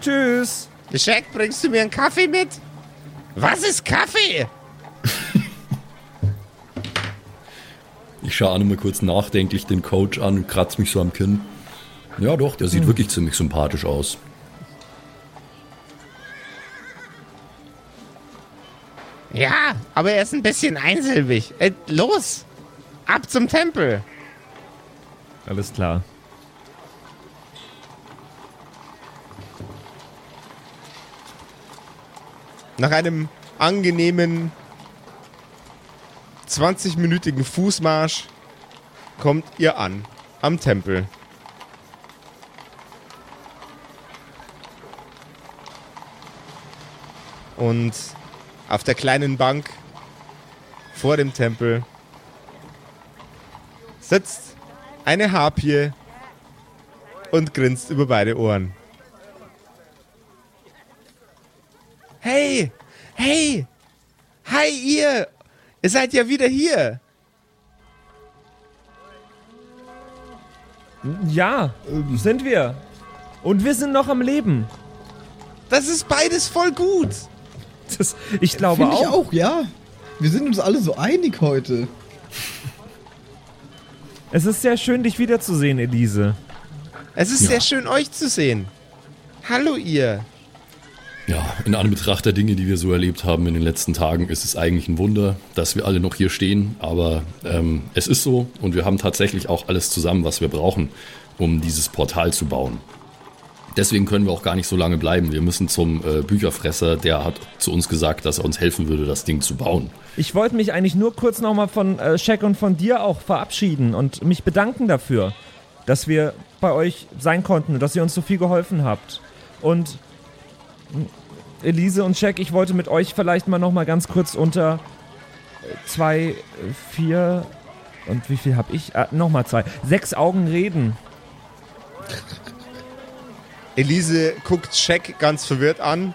Tschüss. Shaq, bringst du mir einen Kaffee mit? Was ist Kaffee? Ich schaue auch mal kurz nachdenklich den Coach an und kratze mich so am Kinn. Ja, doch, der sieht wirklich ziemlich sympathisch aus. Ja, aber er ist ein bisschen einsilbig. Äh, los. Ab zum Tempel. Alles klar. Nach einem angenehmen 20-minütigen Fußmarsch kommt ihr an am Tempel. Und auf der kleinen Bank vor dem Tempel sitzt eine Harpie und grinst über beide Ohren. Hey, hey, hi ihr, ihr seid ja wieder hier. Ja, sind wir. Und wir sind noch am Leben. Das ist beides voll gut. Das, ich glaube Finde ich auch. auch, ja. Wir sind uns alle so einig heute. Es ist sehr schön, dich wiederzusehen, Elise. Es ist Ja. sehr schön, euch zu sehen. Hallo ihr. Ja, in Anbetracht der Dinge, die wir so erlebt haben in den letzten Tagen, ist es eigentlich ein Wunder, dass wir alle noch hier stehen. Aber ähm, es ist so und wir haben tatsächlich auch alles zusammen, was wir brauchen, um dieses Portal zu bauen. Deswegen können wir auch gar nicht so lange bleiben. Wir müssen zum äh, Bücherfresser, der hat zu uns gesagt, dass er uns helfen würde, das Ding zu bauen. Ich wollte mich eigentlich nur kurz nochmal von äh, Shaq und von dir auch verabschieden und mich bedanken dafür, dass wir bei euch sein konnten und dass ihr uns so viel geholfen habt. Und mh, Elise und Shaq, ich wollte mit euch vielleicht mal nochmal ganz kurz unter äh, zwei, vier und wie viel habe ich? Äh, nochmal zwei. Sechs Augen reden. Elise guckt Shaq ganz verwirrt an.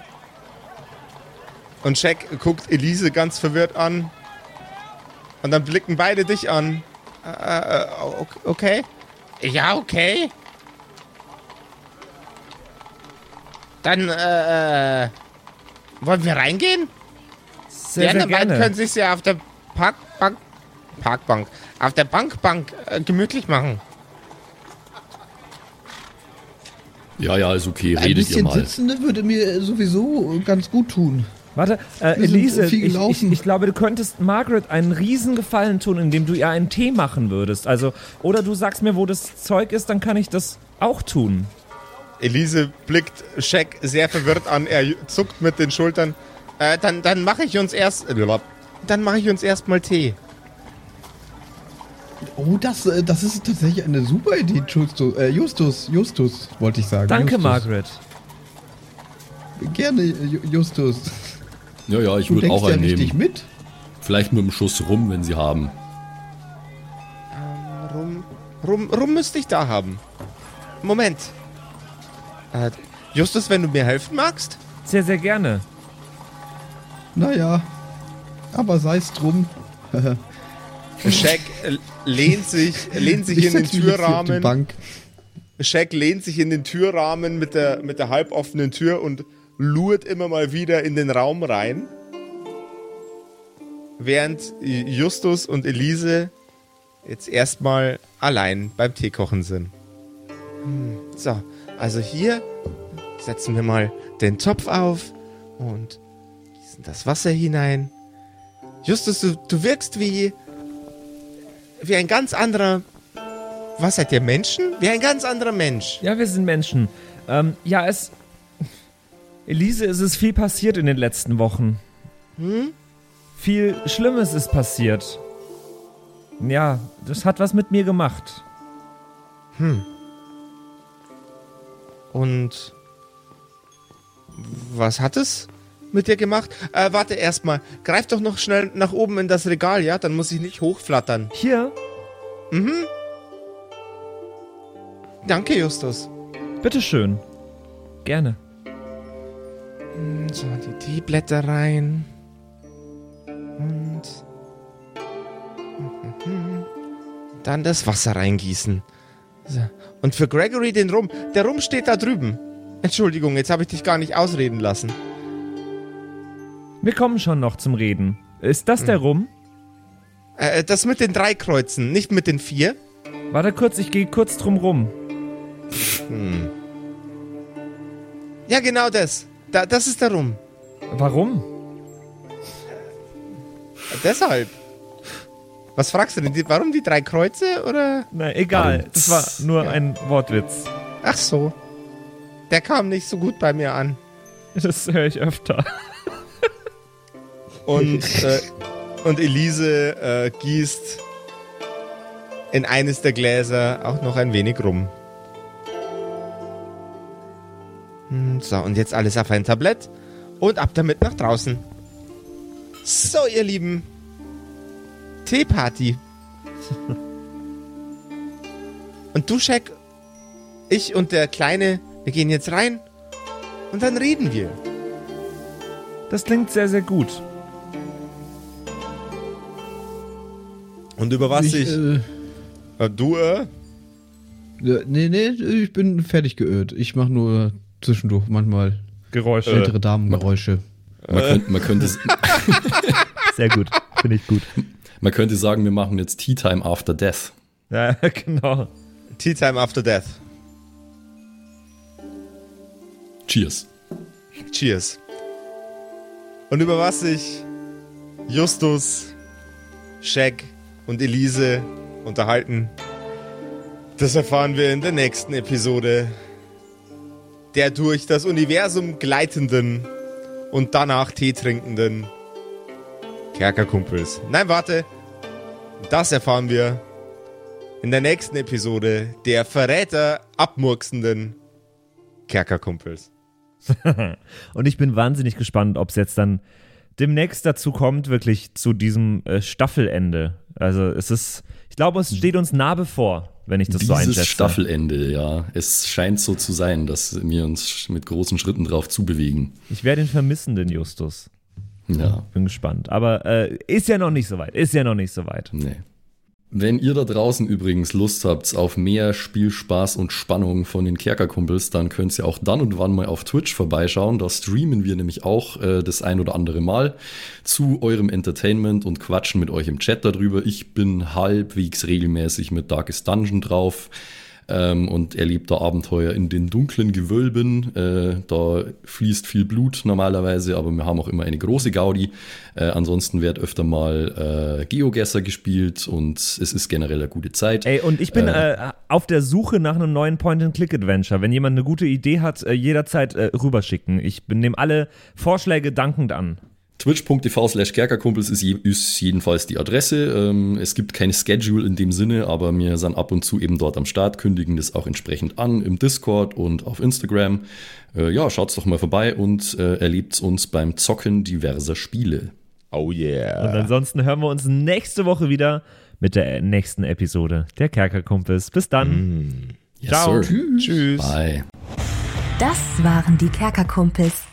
Und Shaq guckt Elise ganz verwirrt an. Und dann blicken beide dich an. Äh, äh, ok- okay. Ja, okay. Dann, äh, äh, wollen wir reingehen? Sehr, Die sehr anderen beiden gerne. können sich ja auf der Parkbank, Parkbank, auf der Bankbank äh, gemütlich machen. Ja, ja, ist okay, Ein redet ihr bisschen mal. Sitzende würde mir sowieso ganz gut tun. Warte, äh, Elise, ich, ich, ich glaube, du könntest Margaret einen riesen Gefallen tun, indem du ihr einen Tee machen würdest. Also, oder du sagst mir, wo das Zeug ist, dann kann ich das auch tun. Elise blickt Shaq sehr verwirrt an. Er zuckt mit den Schultern. Äh, dann dann mache ich uns erst. Dann mache ich uns erstmal Tee. Oh, das, äh, das ist tatsächlich eine super Idee, Justus. Äh, Justus, Justus, wollte ich sagen. Danke, Justus. Margaret. Gerne, Ju- Justus. Ja, ja, ich würde auch ja einen richtig nehmen. mit. Vielleicht mit einem Schuss rum, wenn sie haben. Rum, rum, rum müsste ich da haben. Moment. Äh, Justus, wenn du mir helfen magst? Sehr, sehr gerne. Naja, aber sei es drum. Shaq äh, lehnt sich, lehnt sich Ich in den Türrahmen. Shaq lehnt sich in den Türrahmen mit der, mit der halboffenen Tür und lurt immer mal wieder in den Raum rein. Während Justus und Elise jetzt erstmal allein beim Teekochen sind. Hm, So, also hier setzen wir mal den Topf auf und gießen das Wasser hinein. Justus, du, du wirkst wie, wie ein ganz anderer was seid ihr Menschen? Wie ein ganz anderer Mensch. Ja, wir sind Menschen. Ähm, ja, es. Elise, es ist viel passiert in den letzten Wochen. Hm? Viel Schlimmes ist passiert. Ja, das hat was mit mir gemacht. Und was hat es mit dir gemacht? Äh, warte erstmal. Greif doch noch schnell nach oben in das Regal, ja? Dann muss ich nicht hochflattern. Hier, Mhm. Danke, Justus. bitteschön. Gerne. So, die Teeblätter rein. Und. Dann das Wasser reingießen. So. Und für Gregory den Rum. Der Rum steht da drüben. Entschuldigung, jetzt habe ich dich gar nicht ausreden lassen. Wir kommen schon noch zum Reden. Ist das der Rum? Äh, das mit den drei Kreuzen, nicht mit den vier. Warte kurz, ich gehe kurz drum rum. Ja, genau das. Da, das ist der Rum. Warum? Deshalb. Was fragst du denn? Die- Warum die drei Kreuze oder? Na, egal. Warum? Das war nur ein Wortwitz. Ach so. Der kam nicht so gut bei mir an. Das höre ich öfter. Und, äh, und Elise äh, gießt in eines der Gläser auch noch ein wenig rum. Hm, So, und jetzt alles auf ein Tablett und ab damit nach draußen. So, ihr Lieben. Teeparty. und du, Shaq, ich und der Kleine, wir gehen jetzt rein und dann reden wir. Das klingt sehr, sehr gut. Und über was ich, ich... äh, Äh, du, äh? nee, nee, ich bin fertig geölt. Ich mache nur zwischendurch manchmal Geräusche. ältere Damengeräusche. Man, könnte, man, könnte, Sehr gut. Finde ich gut. man könnte sagen, wir machen jetzt Tea Time After Death. Ja, genau. Tea Time After Death. Cheers. Cheers. Und über was sich Justus, Shaq und Elise unterhalten, das erfahren wir in der nächsten Episode der durch das Universum gleitenden und danach Tee trinkenden Kerkerkumpels. Nein, warte. Das erfahren wir in der nächsten Episode der Verräter abmurksenden Kerkerkumpels. Und ich bin wahnsinnig gespannt, ob es jetzt dann demnächst dazu kommt, wirklich zu diesem äh, Staffelende. Also es ist, ich glaube, es steht uns nah bevor, wenn ich das so Dieses einschätze. Staffelende, ja. Es scheint so zu sein, dass wir uns mit großen Schritten drauf zubewegen. Ich werde ihn vermissen, den Justus. Ja. Bin gespannt. Aber äh, ist ja noch nicht so weit. Ist ja noch nicht so weit. Nee. Wenn ihr da draußen übrigens Lust habt auf mehr Spielspaß und Spannung von den Kerkerkumpels, dann könnt ihr auch dann und wann mal auf Twitch vorbeischauen. Da streamen wir nämlich auch äh, das ein oder andere Mal zu eurem Entertainment und quatschen mit euch im Chat darüber. Ich bin halbwegs regelmäßig mit Darkest Dungeon drauf ähm, und erlebt da Abenteuer in den dunklen Gewölben. Äh, da fließt viel Blut normalerweise, aber wir haben auch immer eine große Gaudi. Äh, ansonsten wird öfter mal äh, Geogesser gespielt und es ist generell eine gute Zeit. Ey, und ich bin äh, auf der Suche nach einem neuen Point-and-Click-Adventure. Wenn jemand eine gute Idee hat, äh, jederzeit äh, rüberschicken. Ich nehme alle Vorschläge dankend an. Twitch.tv slash Kerkerkumpels ist, je, ist jedenfalls die Adresse. Ähm, es gibt keine Schedule in dem Sinne, aber wir sind ab und zu eben dort am Start, kündigen das auch entsprechend an im Discord und auf Instagram. Äh, ja, schaut's doch mal vorbei und äh, erlebt uns beim Zocken diverser Spiele. Oh yeah. Und ansonsten hören wir uns nächste Woche wieder mit der nächsten Episode der Kerkerkumpels. Bis dann. Yes, Ciao. Sir. Tschüss. Bye. Das waren die Kerkerkumpels.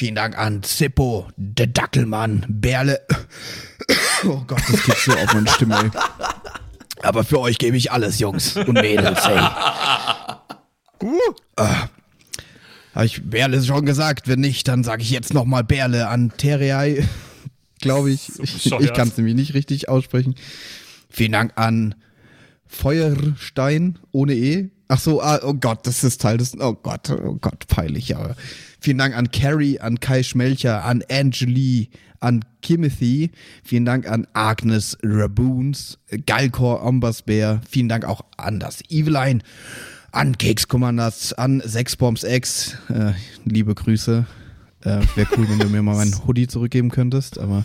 Vielen Dank an Zippo, der Dackelmann, Berle. Oh Gott, das geht so auf meine Stimme. Aber für euch gebe ich alles, Jungs und Mädels, hey. Uh. Ah. Habe ich Berle schon gesagt? Wenn nicht, dann sage ich jetzt nochmal Berle an Terrei. Glaube ich. So ich ich kann es nämlich nicht richtig aussprechen. Vielen Dank an Feuerstein ohne E. Ach so, ah, oh Gott, das ist Teil des. Oh Gott, oh Gott, peinlich, aber. Vielen Dank an Carrie, an Kai Schmelcher, an Angeli, an Kimothy. Vielen Dank an Agnes Raboons, Galkor Ombasbär. Vielen Dank auch an das Eveline, an Cakes Commanders, an Sexbombs X. Äh, liebe Grüße. Äh, Wäre cool, wenn du mir mal meinen Hoodie zurückgeben könntest, aber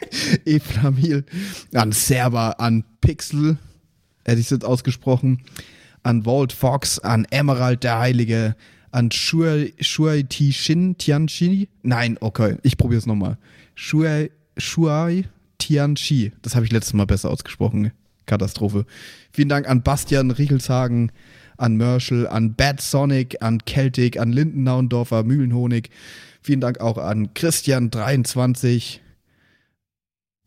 Eflamil, an Server, an Pixel, hätte ich es jetzt ausgesprochen, an Walt Fox, an Emerald der Heilige, an Shuai, Shuai Tishin Tianchi. Nein, okay, ich probiere es nochmal. Shuai, Shuai Tianchi. Das habe ich letztes Mal besser ausgesprochen. Katastrophe. Vielen Dank an Bastian Riechelshagen, an Merschel, an Bad Sonic, an Celtic, an Lindennaundorfer, Mühlenhonig. Vielen Dank auch an Christian23.